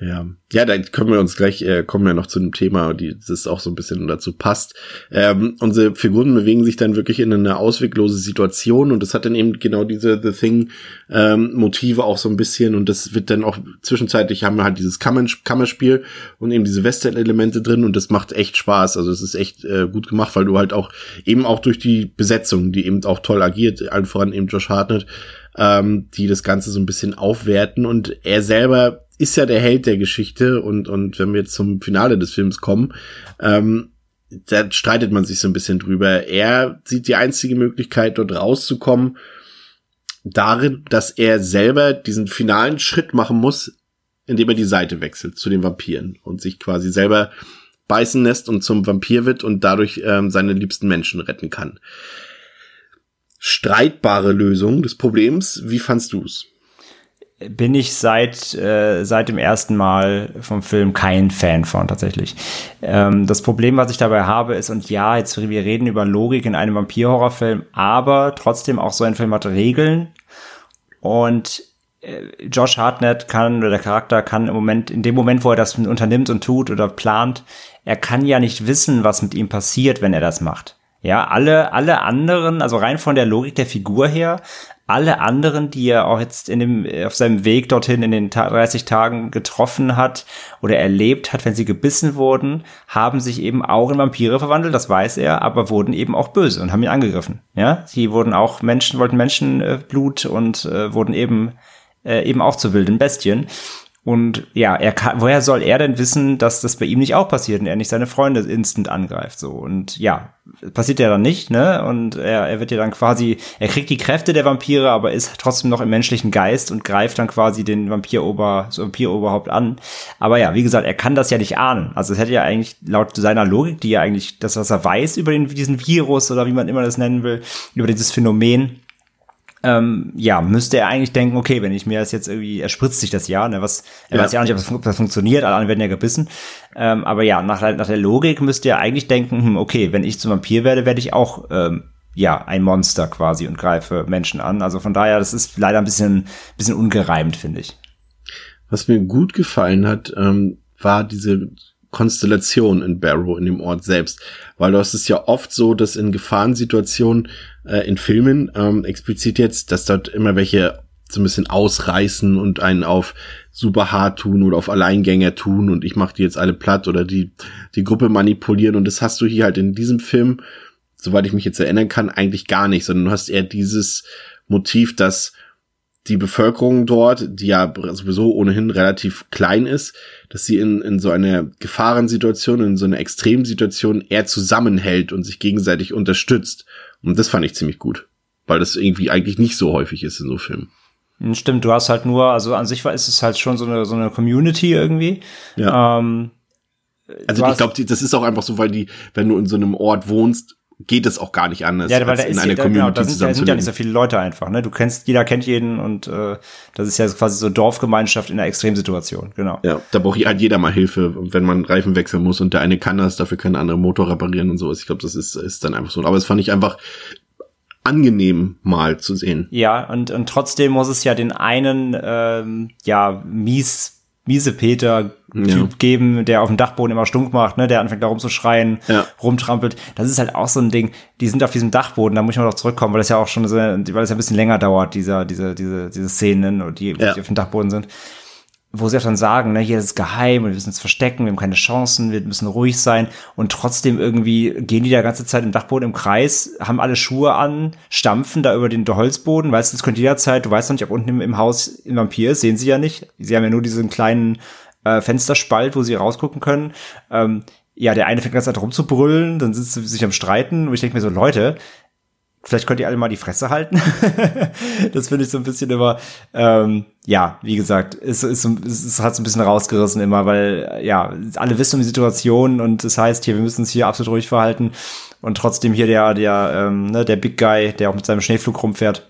[SPEAKER 2] Ja, ja, da können wir uns gleich, äh, kommen wir noch zu einem Thema, die das auch so ein bisschen dazu passt. Ähm, unsere Figuren bewegen sich dann wirklich in eine ausweglose Situation und das hat dann eben genau diese The Thing ähm, Motive auch so ein bisschen und das wird dann auch zwischenzeitlich haben wir halt dieses Kammer Kammerspiel und eben diese Western-Elemente drin und das macht echt Spaß. Also es ist echt äh, gut gemacht, weil du halt auch eben auch durch die Besetzung, die eben auch toll agiert, allen voran eben Josh Hartnett, ähm, die das Ganze so ein bisschen aufwerten und er selber ist ja der Held der Geschichte und, und wenn wir jetzt zum Finale des Films kommen, ähm, da streitet man sich so ein bisschen drüber. Er sieht die einzige Möglichkeit, dort rauszukommen, darin, dass er selber diesen finalen Schritt machen muss, indem er die Seite wechselt zu den Vampiren und sich quasi selber beißen lässt und zum Vampir wird und dadurch ähm, seine liebsten Menschen retten kann. Streitbare Lösung des Problems. Wie fandst du's?
[SPEAKER 3] Bin ich seit äh, seit dem ersten Mal vom Film kein Fan von tatsächlich. Ähm, das Problem, was ich dabei habe, ist und ja, jetzt wir reden über Logik in einem Vampir-Horrorfilm, aber trotzdem auch so ein Film hat Regeln und äh, Josh Hartnett kann oder der Charakter kann im Moment in dem Moment, wo er das unternimmt und tut oder plant, er kann ja nicht wissen, was mit ihm passiert, wenn er das macht. Ja, alle, alle anderen, also rein von der Logik der Figur her, alle anderen, die er auch jetzt in dem, auf seinem Weg dorthin in den Ta 30 Tagen getroffen hat oder erlebt hat, wenn sie gebissen wurden, haben sich eben auch in Vampire verwandelt, das weiß er, aber wurden eben auch böse und haben ihn angegriffen. Ja, sie wurden auch Menschen, wollten Menschenblut und äh, wurden eben, äh, eben auch zu wilden Bestien. Und ja, er kann, woher soll er denn wissen, dass das bei ihm nicht auch passiert und er nicht seine Freunde instant angreift, so. Und ja, passiert ja dann nicht, ne? Und er, er wird ja dann quasi, er kriegt die Kräfte der Vampire, aber ist trotzdem noch im menschlichen Geist und greift dann quasi den Vampirober, so Vampiroberhaupt an. Aber ja, wie gesagt, er kann das ja nicht ahnen. Also es hätte ja eigentlich laut seiner Logik, die ja eigentlich das, was er weiß über den, diesen Virus oder wie man immer das nennen will, über dieses Phänomen, ähm, ja, müsste er eigentlich denken, okay, wenn ich mir das jetzt irgendwie, er spritzt sich das ja, ne, was, er
[SPEAKER 2] Ja.
[SPEAKER 3] weiß ja auch nicht, ob das, ob das funktioniert, alle anderen werden ja gebissen. Ähm, aber ja, nach, der- nach der Logik müsste er eigentlich denken, hm, okay, wenn ich zum Vampir werde, werde ich auch, ähm, ja, ein Monster quasi und greife Menschen an. Also von daher, das ist leider ein bisschen, bisschen ungereimt, finde ich.
[SPEAKER 2] Was mir gut gefallen hat, ähm, war diese Konstellation in Barrow, in dem Ort selbst. Weil hast es ja oft so, dass in Gefahrensituationen äh, in Filmen, ähm, explizit jetzt, dass dort immer welche so ein bisschen ausreißen und einen auf super hart tun oder auf Alleingänger tun und ich mache die jetzt alle platt oder die, die Gruppe manipulieren und das hast du hier halt in diesem Film, soweit ich mich jetzt erinnern kann, eigentlich gar nicht, sondern du hast eher dieses Motiv, dass die Bevölkerung dort, die ja sowieso ohnehin relativ klein ist, dass sie in, in so einer Gefahrensituation, in so einer Extremsituation eher zusammenhält und sich gegenseitig unterstützt. Und das fand ich ziemlich gut, weil das irgendwie eigentlich nicht so häufig ist in so Filmen.
[SPEAKER 3] Hm, Stimmt, du hast halt nur, also an sich war ist es halt schon so eine, so eine Community irgendwie.
[SPEAKER 2] Ja.
[SPEAKER 3] Ähm,
[SPEAKER 2] Also ich glaube, das ist auch einfach so, weil die, wenn du in so einem Ort wohnst, geht es auch gar nicht anders,
[SPEAKER 3] ja, weil da
[SPEAKER 2] in
[SPEAKER 3] ist,
[SPEAKER 2] eine
[SPEAKER 3] da,
[SPEAKER 2] Community
[SPEAKER 3] genau, da sind, da sind ja nicht so viele Leute einfach. Ne? Du kennst, jeder kennt jeden und äh, das ist ja quasi so Dorfgemeinschaft in einer Extremsituation. Genau.
[SPEAKER 2] Ja, da braucht halt jeder mal Hilfe, wenn man Reifen wechseln muss und der eine kann das, dafür kann der andere Motor reparieren und sowas. Ich glaube, das ist, ist dann einfach so. Aber es fand ich einfach angenehm mal zu sehen.
[SPEAKER 3] Ja, und, und trotzdem muss es ja den einen, ähm, ja, mies, miese Peter-Typ
[SPEAKER 2] Ja.
[SPEAKER 3] geben, der auf dem Dachboden immer stunk macht, ne, der anfängt da rumzuschreien,
[SPEAKER 2] Ja.
[SPEAKER 3] rumtrampelt. Das ist halt auch so ein Ding. Die sind auf diesem Dachboden, da muss ich mal noch zurückkommen, weil das ja auch schon so, weil es ja ein bisschen länger dauert, dieser, diese, diese, diese Szenen, die,
[SPEAKER 2] Ja.
[SPEAKER 3] die auf dem Dachboden sind. Wo sie auch dann sagen, ne, hier ist es geheim und wir müssen uns verstecken, wir haben keine Chancen, wir müssen ruhig sein und trotzdem irgendwie gehen die da ganze Zeit im Dachboden im Kreis, haben alle Schuhe an, stampfen da über den Holzboden, weißt du, es könnte jederzeit, du weißt noch nicht, ob unten im, im Haus ein Vampir ist, sehen sie ja nicht. Sie haben ja nur diesen kleinen äh, Fensterspalt, wo sie rausgucken können. Ähm, ja, der eine fängt ganz Zeit rumzubrüllen, dann sind sie sich am Streiten und ich denke mir so, Leute, vielleicht könnt ihr alle mal die Fresse halten. das finde ich so ein bisschen immer, ähm, ja, wie gesagt, es, so- es, es hat so ein bisschen rausgerissen immer, weil, ja, alle wissen um die Situation und das heißt hier, wir müssen uns hier absolut ruhig verhalten und trotzdem hier der, der, ähm, ne, der Big Guy, der auch mit seinem Schneeflug rumfährt,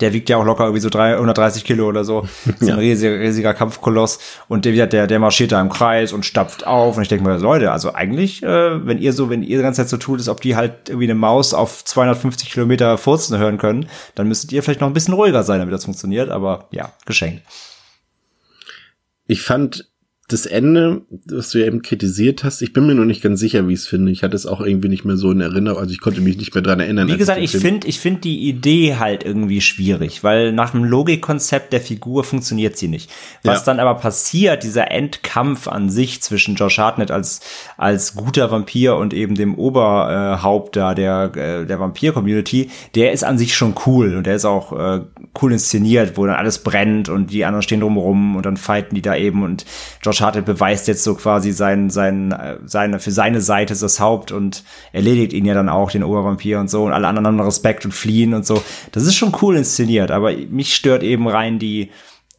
[SPEAKER 3] der wiegt ja auch locker irgendwie so 330 Kilo oder so. So ein riesiger, riesiger Kampfkoloss. Und der, der, der marschiert da im Kreis und stapft auf. Und ich denke mir, Leute, also eigentlich, äh, wenn ihr so, wenn ihr die ganze Zeit so tut, als ob die halt irgendwie eine Maus auf 250 Kilometer furzen hören können, dann müsstet ihr vielleicht noch ein bisschen ruhiger sein, damit das funktioniert. Aber ja, geschenkt.
[SPEAKER 2] Ich fand das Ende, was du ja eben kritisiert hast, ich bin mir noch nicht ganz sicher, wie ich es finde. Ich hatte es auch irgendwie nicht mehr so in Erinnerung, also ich konnte mich nicht mehr dran erinnern.
[SPEAKER 3] Wie gesagt, ich finde, ich finde die Idee halt irgendwie schwierig, weil nach dem Logikkonzept der Figur funktioniert sie nicht. Was
[SPEAKER 2] Ja.
[SPEAKER 3] dann aber passiert, dieser Endkampf an sich zwischen Josh Hartnett als als guter Vampir und eben dem Oberhaupt da der äh, der Vampir-Community, der ist an sich schon cool und der ist auch äh, cool inszeniert, wo dann alles brennt und die anderen stehen drumherum und dann fighten die da eben und Josh Hartnett beweist jetzt so quasi sein, sein, äh, seine, für seine Seite das Haupt und erledigt ihn ja dann auch, den Obervampir und so und alle anderen haben Respekt und fliehen und so. Das ist schon cool inszeniert, aber mich stört eben rein die,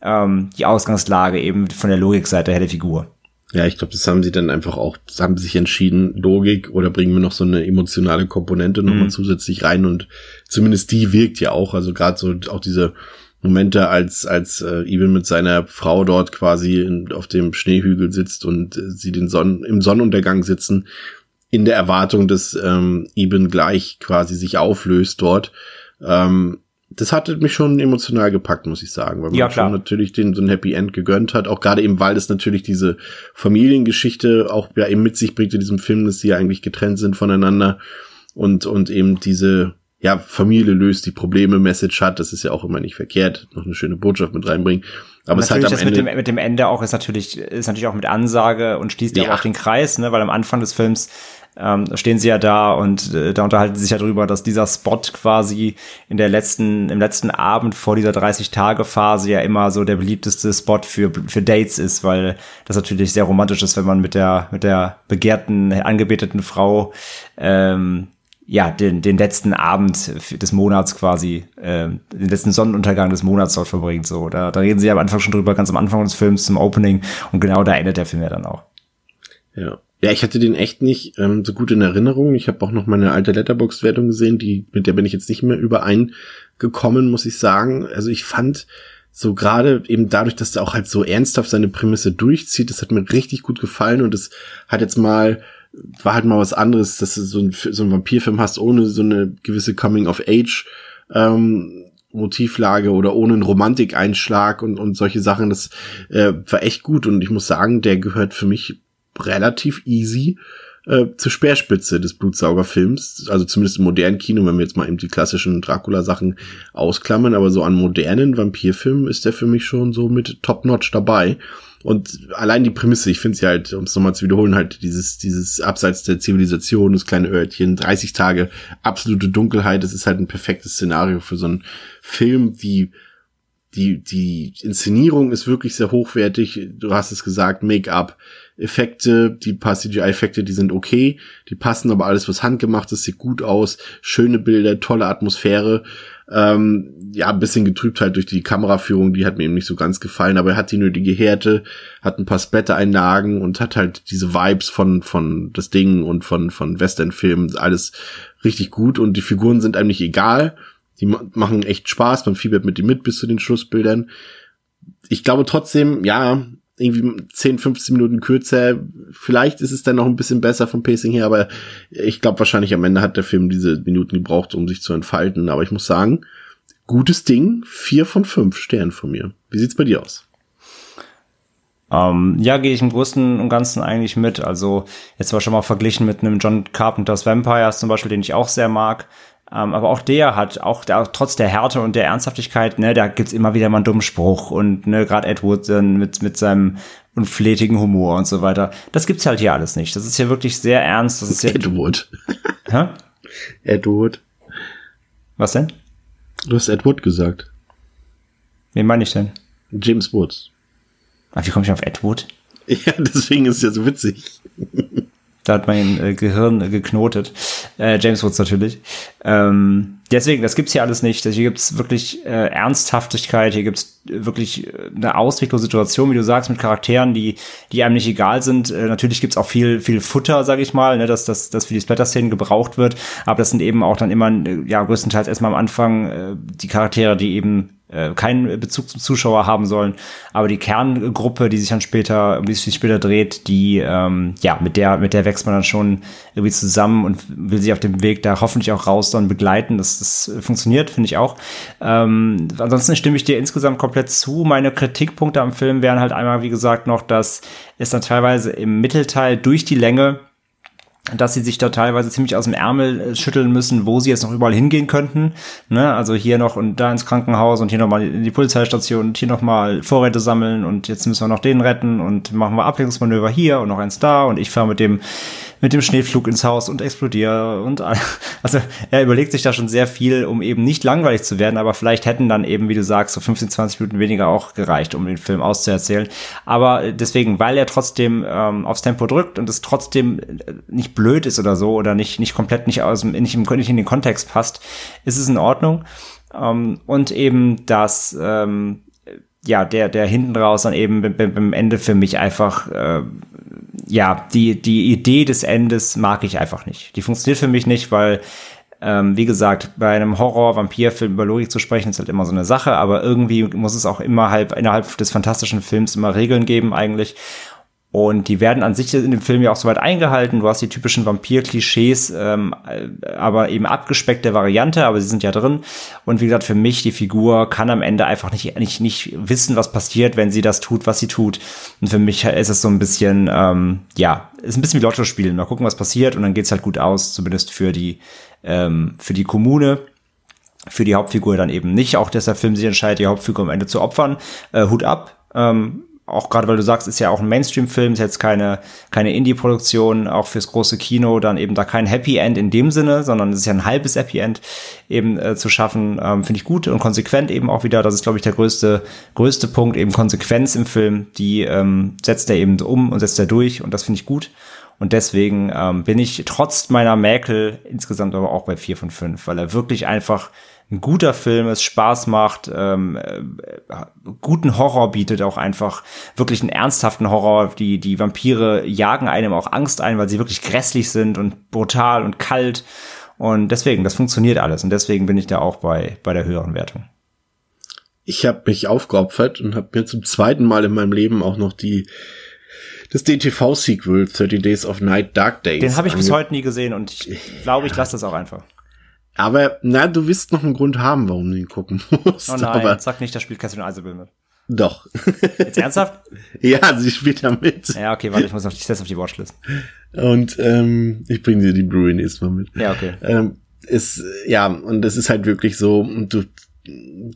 [SPEAKER 3] ähm, die Ausgangslage eben von der Logikseite her der Figur.
[SPEAKER 2] Ja, ich glaube, das haben sie dann einfach auch, das haben sie sich entschieden, Logik oder bringen wir noch so eine emotionale Komponente nochmal
[SPEAKER 3] Mhm.
[SPEAKER 2] zusätzlich rein und zumindest die wirkt ja auch, also gerade so auch diese Momente, als als äh, Eben mit seiner Frau dort quasi in, auf dem Schneehügel sitzt und äh, sie den Sonnen im Sonnenuntergang sitzen, in der Erwartung, dass ähm, Eben gleich quasi sich auflöst dort. Ähm, das hatte mich schon emotional gepackt, muss ich sagen, weil man
[SPEAKER 3] Ja,
[SPEAKER 2] schon natürlich den so ein Happy End gegönnt hat, auch gerade eben, weil es natürlich diese Familiengeschichte auch ja eben mit sich bringt in diesem Film, dass sie ja eigentlich getrennt sind voneinander und und eben diese ja Familie löst die Probleme Message hat, das ist ja auch immer nicht verkehrt, noch eine schöne Botschaft mit reinbringen, aber es hat
[SPEAKER 3] natürlich
[SPEAKER 2] am
[SPEAKER 3] das mit
[SPEAKER 2] Ende
[SPEAKER 3] dem, mit dem Ende auch ist natürlich, ist natürlich auch mit Ansage und schließt ja
[SPEAKER 2] Ja.
[SPEAKER 3] auch den Kreis, ne, weil am Anfang des Films ähm, stehen sie ja da und äh, da unterhalten sie sich ja drüber, dass dieser Spot quasi in der letzten, im letzten Abend vor dieser 30-Tage-Phase ja immer so der beliebteste Spot für, für Dates ist, weil das natürlich sehr romantisch ist, wenn man mit der, mit der begehrten, angebeteten Frau ähm, ja, den, den letzten Abend des Monats quasi, ähm, den letzten Sonnenuntergang des Monats dort verbringt. So, da, da reden sie ja am Anfang schon drüber, ganz am Anfang des Films zum Opening und genau da endet der Film ja dann auch.
[SPEAKER 2] Ja. Ja, ich hatte den echt nicht ähm, so gut in Erinnerung. Ich habe auch noch meine alte Letterbox-Wertung gesehen, die mit der bin ich jetzt nicht mehr übereingekommen, muss ich sagen. Also ich fand so gerade eben dadurch, dass er auch halt so ernsthaft seine Prämisse durchzieht, das hat mir richtig gut gefallen und es hat jetzt mal war halt mal was anderes, dass du so ein, so ein Vampirfilm hast ohne so eine gewisse Coming of Age ähm, Motivlage oder ohne einen Romantikeinschlag und und solche Sachen. Das äh, war echt gut und ich muss sagen, der gehört für mich relativ easy äh, zur Speerspitze des Blutsaugerfilms, also zumindest im modernen Kino, wenn wir jetzt mal eben die klassischen Dracula-Sachen ausklammern, aber so an modernen Vampirfilmen ist der für mich schon so mit Top-Notch dabei. Und allein die Prämisse, ich finde sie halt, um es nochmal zu wiederholen, halt dieses, dieses Abseits der Zivilisation, das kleine Örtchen, 30 Tage, absolute Dunkelheit, das ist halt ein perfektes Szenario für so einen Film, die die, die Inszenierung ist wirklich sehr hochwertig. Du hast es gesagt, Make-up, Effekte, die paar CGI-Effekte, die sind okay. Die passen aber alles, was handgemacht ist, sieht gut aus. Schöne Bilder, tolle Atmosphäre. Ähm, ja, ein bisschen getrübt halt durch die Kameraführung, die hat mir eben nicht so ganz gefallen, aber er hat die nötige Härte, hat ein paar Splatter-Einlagen und hat halt diese Vibes von, von das Ding und von, von Western-Filmen, alles richtig gut und die Figuren sind einem nicht egal. Die machen echt Spaß, man fiebert mit ihm mit bis zu den Schlussbildern. Ich glaube trotzdem, ja, irgendwie 10, 15 Minuten kürzer. Vielleicht ist es dann noch ein bisschen besser vom Pacing her, aber ich glaube wahrscheinlich am Ende hat der Film diese Minuten gebraucht, um sich zu entfalten. Aber ich muss sagen, gutes Ding, vier von fünf Sternen von mir. Wie sieht's bei dir aus?
[SPEAKER 3] Ähm, ja, gehe ich im Großen und Ganzen eigentlich mit. Also jetzt war schon mal verglichen mit einem John Carpenters Vampires zum Beispiel, den ich auch sehr mag. Ähm, aber auch der hat, auch der, trotz der Härte und der Ernsthaftigkeit, ne, da gibt's immer wieder mal einen dummen Spruch und ne, gerade Edward äh, mit, mit seinem unflätigen Humor und so weiter. Das gibt's halt hier alles nicht. Das ist hier wirklich sehr ernst. Das ist sehr
[SPEAKER 2] Edward.
[SPEAKER 3] Hä?
[SPEAKER 2] Edward.
[SPEAKER 3] Was denn?
[SPEAKER 2] Du hast Edward gesagt.
[SPEAKER 3] Wen meine ich denn?
[SPEAKER 2] James Woods.
[SPEAKER 3] Ah, wie komme ich auf Edward?
[SPEAKER 2] Ja, deswegen ist es ja so witzig.
[SPEAKER 3] Da hat mein äh, Gehirn äh, geknotet. Äh, James Woods natürlich. Ähm, deswegen, das gibt's hier alles nicht. Hier gibt's wirklich äh, Ernsthaftigkeit, hier gibt's wirklich äh, eine ausweglose Situation, wie du sagst, mit Charakteren, die, die einem nicht egal sind. Äh, natürlich gibt's auch viel, viel Futter, sag ich mal, ne, dass, dass, dass für die Splatter-Szenen gebraucht wird. Aber das sind eben auch dann immer, äh, ja, größtenteils erstmal am Anfang äh, die Charaktere, die eben äh, keinen Bezug zum Zuschauer haben sollen. Aber die Kerngruppe, die sich dann später, um die sich später dreht, die, ähm, ja, mit der, mit der wächst man dann schon irgendwie zusammen und will sich auf dem Weg da hoffentlich auch raus dann begleiten. Das, das funktioniert, finde ich auch. Ähm, ansonsten stimme ich dir insgesamt komplett zu. Meine Kritikpunkte am Film wären halt einmal, wie gesagt, noch, dass es dann teilweise im Mittelteil durch die Länge dass sie sich da teilweise ziemlich aus dem Ärmel äh, schütteln müssen, wo sie jetzt noch überall hingehen könnten. Ne? Also hier noch und da ins Krankenhaus und hier nochmal in die Polizeistation und hier nochmal Vorräte sammeln und jetzt müssen wir noch den retten und machen wir Ablenkungsmanöver hier und noch eins da und ich fahre mit dem mit dem Schneeflug ins Haus und explodiere und also er überlegt sich da schon sehr viel, um eben nicht langweilig zu werden, aber vielleicht hätten dann eben, wie du sagst, so 15, 20 Minuten weniger auch gereicht, um den Film auszuerzählen. Aber deswegen, weil er trotzdem ähm, aufs Tempo drückt und es trotzdem nicht blöd ist oder so oder nicht, nicht komplett nicht aus dem, nicht, im, nicht in den Kontext passt, ist es in Ordnung. Ähm, und eben, dass ähm, ja, der, der hinten raus dann eben beim Ende für mich einfach, äh, ja, die, die Idee des Endes mag ich einfach nicht. Die funktioniert für mich nicht, weil, ähm, wie gesagt, bei einem Horror-Vampir-Film über Logik zu sprechen, ist halt immer so eine Sache, aber irgendwie muss es auch immer halb, innerhalb des fantastischen Films immer Regeln geben eigentlich. Und die werden an sich in dem Film ja auch soweit eingehalten. Du hast die typischen Vampir-Klischees, ähm, aber eben abgespeckte Variante, aber sie sind ja drin. Und wie gesagt, für mich, die Figur kann am Ende einfach nicht, nicht, nicht wissen, was passiert, wenn sie das tut, was sie tut. Und für mich ist es so ein bisschen, ähm, ja, ist ein bisschen wie Lotto spielen. Mal gucken, was passiert und dann geht's halt gut aus, zumindest für die, ähm, für die Kommune für die Hauptfigur dann eben nicht. Auch dass der Film sich entscheidet, die Hauptfigur am Ende zu opfern. Äh, Hut ab. Ähm, auch gerade weil du sagst, ist ja auch ein Mainstream-Film, ist jetzt keine, keine Indie-Produktion, auch fürs große Kino, dann eben da kein Happy End in dem Sinne, sondern es ist ja ein halbes Happy End eben äh, zu schaffen, ähm, finde ich gut und konsequent eben auch wieder. Das ist, glaube ich, der größte, größte Punkt, eben Konsequenz im Film, die ähm, setzt er eben um und setzt er durch und das finde ich gut. Und deswegen ähm, bin ich trotz meiner Mäkel insgesamt aber auch bei vier von fünf, weil er wirklich einfach ein guter Film ist, Spaß macht, ähm, äh, guten Horror bietet auch einfach, wirklich einen ernsthaften Horror. Die, die Vampire jagen einem auch Angst ein, weil sie wirklich grässlich sind und brutal und kalt. Und deswegen, das funktioniert alles. Und deswegen bin ich da auch bei, bei der höheren Wertung.
[SPEAKER 2] Ich habe mich aufgeopfert und habe mir zum zweiten Mal in meinem Leben auch noch die das DTV-Sequel 30 Days of Night Dark Days.
[SPEAKER 3] Den habe ich bis heute nie gesehen und ich glaube, ich lasse das auch einfach.
[SPEAKER 2] Aber, na, du wirst noch einen Grund haben, warum du ihn gucken musst.
[SPEAKER 3] Oh nein,
[SPEAKER 2] aber
[SPEAKER 3] sag nicht, da spielt Catherine Eisenbill mit.
[SPEAKER 2] Doch.
[SPEAKER 3] Jetzt ernsthaft?
[SPEAKER 2] ja, sie spielt da mit.
[SPEAKER 3] Ja, okay, warte, ich muss auf, ich setze auf die Watchlist.
[SPEAKER 2] Und ähm, ich bringe dir die Blu-ray nächstes Mal mit.
[SPEAKER 3] Ja, okay.
[SPEAKER 2] Ähm, ist, ja, und das ist halt wirklich so, du,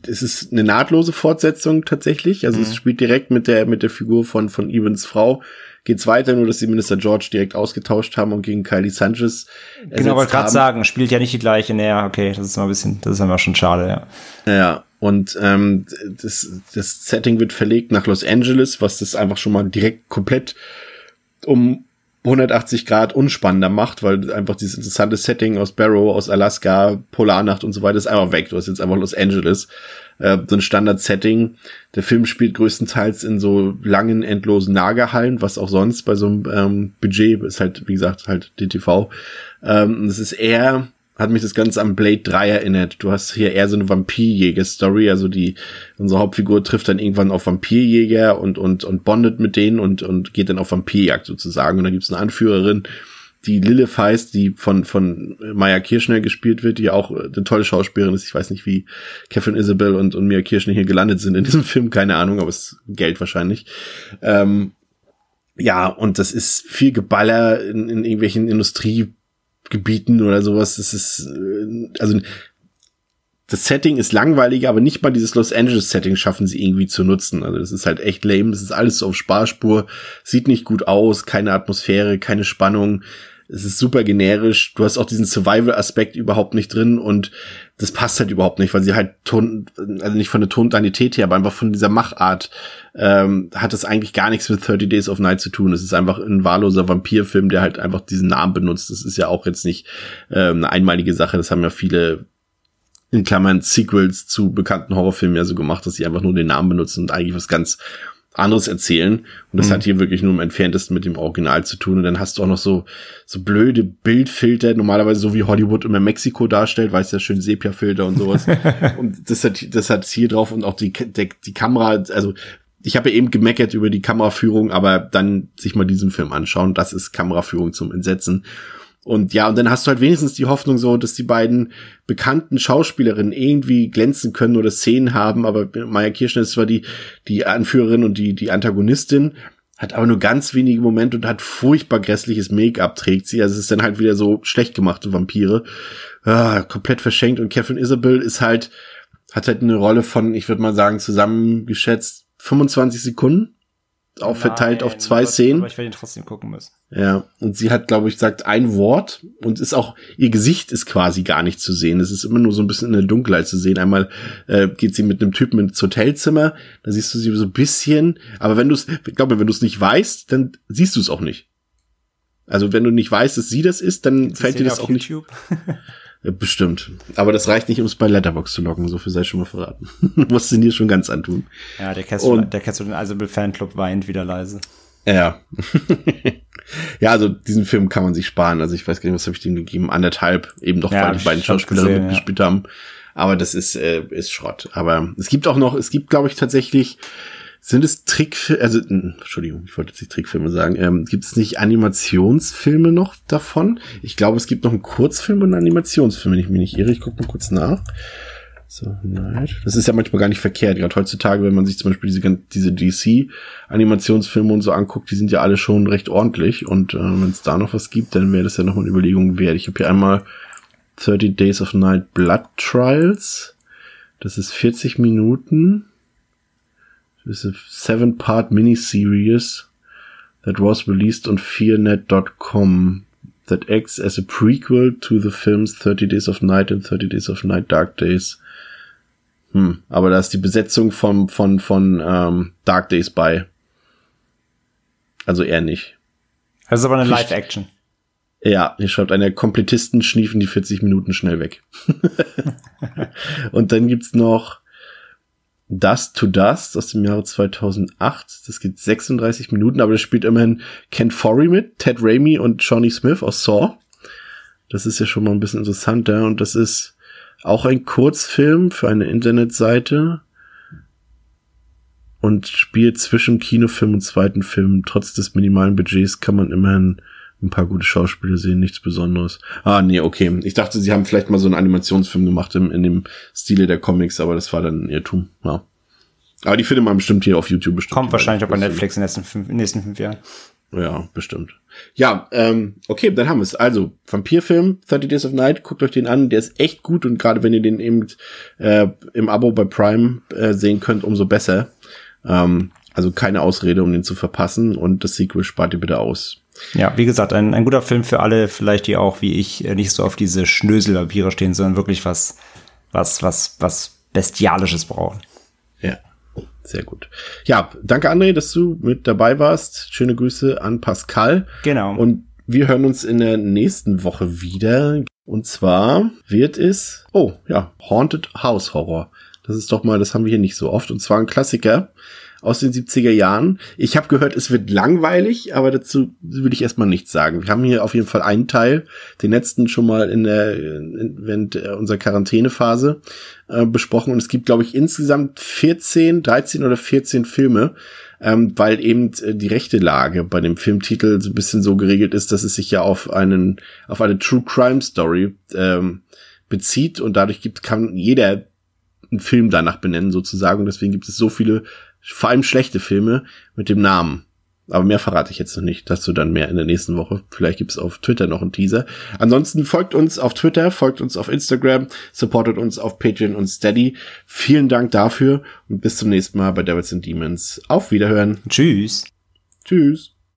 [SPEAKER 2] es ist eine nahtlose Fortsetzung tatsächlich. Also
[SPEAKER 3] Mhm.
[SPEAKER 2] es spielt direkt mit der, mit der Figur von, von Evans Frau. Geht's weiter, nur dass sie Minister George direkt ausgetauscht haben und gegen Kylie Sanchez.
[SPEAKER 3] Genau, wollte gerade sagen, spielt ja nicht die gleiche. Naja, okay, das ist mal ein bisschen, das ist immer schon schade, ja.
[SPEAKER 2] Ja, und ähm, das, das Setting wird verlegt nach Los Angeles, was das einfach schon mal direkt komplett um 180 Grad unspannender macht, weil einfach dieses interessante Setting aus Barrow, aus Alaska, Polarnacht und so weiter ist einfach weg. Du hast jetzt einfach Los Angeles, äh, so ein Standard-Setting. Der Film spielt größtenteils in so langen, endlosen Nagerhallen, was auch sonst bei so einem ähm, Budget ist halt, wie gesagt, halt DTV. Ähm, es ist eher hat mich das Ganze an Blade 3 erinnert. Du hast hier eher so eine Vampirjäger-Story, also die, unsere Hauptfigur trifft dann irgendwann auf Vampirjäger und, und, und bondet mit denen und, und geht dann auf Vampirjagd sozusagen. Und da gibt's eine Anführerin, die Lilith heißt, die von, von Maya Kirschner gespielt wird, die auch eine tolle Schauspielerin ist. Ich weiß nicht, wie Catherine Isabel und, und Mia Kirschner hier gelandet sind in diesem Film, keine Ahnung, aber es ist Geld wahrscheinlich. Ähm, ja, und das ist viel Geballer in, in irgendwelchen Industrie- Gebieten oder sowas. Das ist, äh, also das Setting ist langweilig, aber nicht mal dieses Los Angeles Setting schaffen sie irgendwie zu nutzen. Also das ist halt echt lame. Das ist alles so auf Sparspur, sieht nicht gut aus, keine Atmosphäre, keine Spannung. Es ist super generisch. Du hast auch diesen Survival-Aspekt überhaupt nicht drin und das passt halt überhaupt nicht, weil sie halt Ton, also nicht von der Tonalität her, aber einfach von dieser Machart ähm, hat das eigentlich gar nichts mit 30 Days of Night zu tun. Es ist einfach ein wahlloser Vampirfilm, der halt einfach diesen Namen benutzt. Das ist ja auch jetzt nicht ähm, eine einmalige Sache. Das haben ja viele in Klammern Sequels zu bekannten Horrorfilmen ja so gemacht, dass sie einfach nur den Namen benutzen und eigentlich was ganz anderes erzählen. Und das mhm. hat hier wirklich nur im entferntesten mit dem Original zu tun. Und dann hast du auch noch so, so blöde Bildfilter, normalerweise so wie Hollywood immer Mexiko darstellt, weißt ja, schön Sepia-Filter und sowas. und das hat, das hat hier drauf und auch die, die, die Kamera, also ich habe ja eben gemeckert über die Kameraführung, aber dann sich mal diesen Film anschauen, das ist Kameraführung zum Entsetzen. Und ja, und dann hast du halt wenigstens die Hoffnung so, dass die beiden bekannten Schauspielerinnen irgendwie glänzen können oder Szenen haben, aber Maya Kirschner ist zwar die, die Anführerin und die, die Antagonistin, hat aber nur ganz wenige Momente und hat furchtbar grässliches Make-up trägt sie. Also es ist dann halt wieder so schlecht gemachte Vampire. Ah, komplett verschenkt. Und Catherine Isabel ist halt, hat halt eine Rolle von, ich würde mal sagen, zusammengeschätzt 25 Sekunden auch verteilt Nein, auf zwei aber, Szenen.
[SPEAKER 3] Aber ich werde ihn trotzdem gucken müssen.
[SPEAKER 2] Ja, und sie hat, glaube ich, sagt ein Wort und ist auch, ihr Gesicht ist quasi gar nicht zu sehen. Es ist immer nur so ein bisschen in der Dunkelheit zu sehen. Einmal äh, geht sie mit einem Typen ins Hotelzimmer, da siehst du sie so ein bisschen, aber wenn du es, ich glaube, wenn du es nicht weißt, dann siehst du es auch nicht. Also wenn du nicht weißt, dass sie das ist, dann Gibt's fällt dir das auch YouTube? nicht. Bestimmt. Aber das reicht nicht, um es bei Letterbox zu locken, so viel sei schon mal verraten. Musst du dir schon ganz antun.
[SPEAKER 3] Ja, der Kessel, der Kessel den Isabel Fanclub weint wieder leise.
[SPEAKER 2] Ja. ja, also diesen Film kann man sich sparen. Also ich weiß gar nicht, was habe ich dem gegeben? Anderthalb, eben doch, ja, weil die beiden Schauspieler mitgespielt ja. haben. Aber das ist, äh, ist Schrott. Aber es gibt auch noch, es gibt, glaube ich, tatsächlich sind es Trickfilme, also, Entschuldigung, ich wollte jetzt nicht Trickfilme sagen. Ähm, gibt es nicht Animationsfilme noch davon? Ich glaube, es gibt noch einen Kurzfilm und einen Animationsfilm, wenn ich mich nicht irre. Ich gucke mal kurz nach. So, nein. Das ist ja manchmal gar nicht verkehrt. Gerade heutzutage, wenn man sich zum Beispiel diese, diese DC-Animationsfilme und so anguckt, die sind ja alle schon recht ordentlich. Und äh, wenn es da noch was gibt, dann wäre das ja noch mal eine Überlegung wert. Ich habe hier einmal 30 Days of Night Blood Trials. Das ist 40 Minuten. Is a seven-part miniseries that was released on fearnet.com that acts as a prequel to the films 30 Days of Night and 30 Days of Night Dark Days. Hm, aber da ist die Besetzung von, von, von ähm, Dark Days bei. Also eher nicht.
[SPEAKER 3] Das ist aber eine Live-Action.
[SPEAKER 2] Ja, hier schreibt einer, Komplettisten schniefen die 40 Minuten schnell weg. Und dann gibt's noch Dust to Dust aus dem Jahre 2008. Das geht 36 Minuten, aber das spielt immerhin Ken Forey mit, Ted Raimi und Johnny Smith aus Saw. Das ist ja schon mal ein bisschen interessanter und das ist auch ein Kurzfilm für eine Internetseite und spielt zwischen Kinofilm und zweiten Film. Trotz des minimalen Budgets kann man immerhin ein paar gute Schauspieler sehen, nichts Besonderes. Ah, nee, okay. Ich dachte, sie haben vielleicht mal so einen Animationsfilm gemacht im, in dem Stile der Comics, aber das war dann ein Irrtum. Ja. Aber die findet man bestimmt hier auf YouTube bestimmt.
[SPEAKER 3] Kommt wahrscheinlich auch bei Netflix in den nächsten fünf, nächsten fünf Jahren.
[SPEAKER 2] Ja, bestimmt. Ja, ähm, okay, dann haben wir es. Also, Vampirfilm, 30 Days of Night, guckt euch den an, der ist echt gut und gerade wenn ihr den eben äh, im Abo bei Prime äh, sehen könnt, umso besser. Ähm, also keine Ausrede, um den zu verpassen und das Sequel spart ihr bitte aus.
[SPEAKER 3] Ja, wie gesagt, ein, ein guter Film für alle, vielleicht die auch, wie ich, äh, nicht so auf diese Schnösel-Vampire stehen, sondern wirklich was, was, was, was Bestialisches brauchen.
[SPEAKER 2] Ja. Sehr gut. Ja, danke André, dass du mit dabei warst. Schöne Grüße an Pascal.
[SPEAKER 3] Genau.
[SPEAKER 2] Und wir hören uns in der nächsten Woche wieder. Und zwar wird es, oh ja, Haunted House Horror. Das ist doch mal, das haben wir hier nicht so oft. Und zwar ein Klassiker aus den 70er Jahren. Ich habe gehört, es wird langweilig, aber dazu will ich erstmal nichts sagen. Wir haben hier auf jeden Fall einen Teil, den letzten schon mal in der, in, während unserer Quarantänephase äh, besprochen. Und es gibt, glaube ich, insgesamt 14, 13 oder 14 Filme, ähm, weil eben äh, die rechte Lage bei dem Filmtitel so ein bisschen so geregelt ist, dass es sich ja auf einen, auf eine True Crime Story ähm, bezieht und dadurch gibt, kann jeder einen Film danach benennen sozusagen. Und deswegen gibt es so viele vor allem schlechte Filme mit dem Namen. Aber mehr verrate ich jetzt noch nicht. Dazu dann mehr in der nächsten Woche. Vielleicht gibt's auf Twitter noch einen Teaser. Ansonsten folgt uns auf Twitter, folgt uns auf Instagram, supportet uns auf Patreon und Steady. Vielen Dank dafür und bis zum nächsten Mal bei Devils and Demons. Auf Wiederhören.
[SPEAKER 3] Tschüss.
[SPEAKER 2] Tschüss.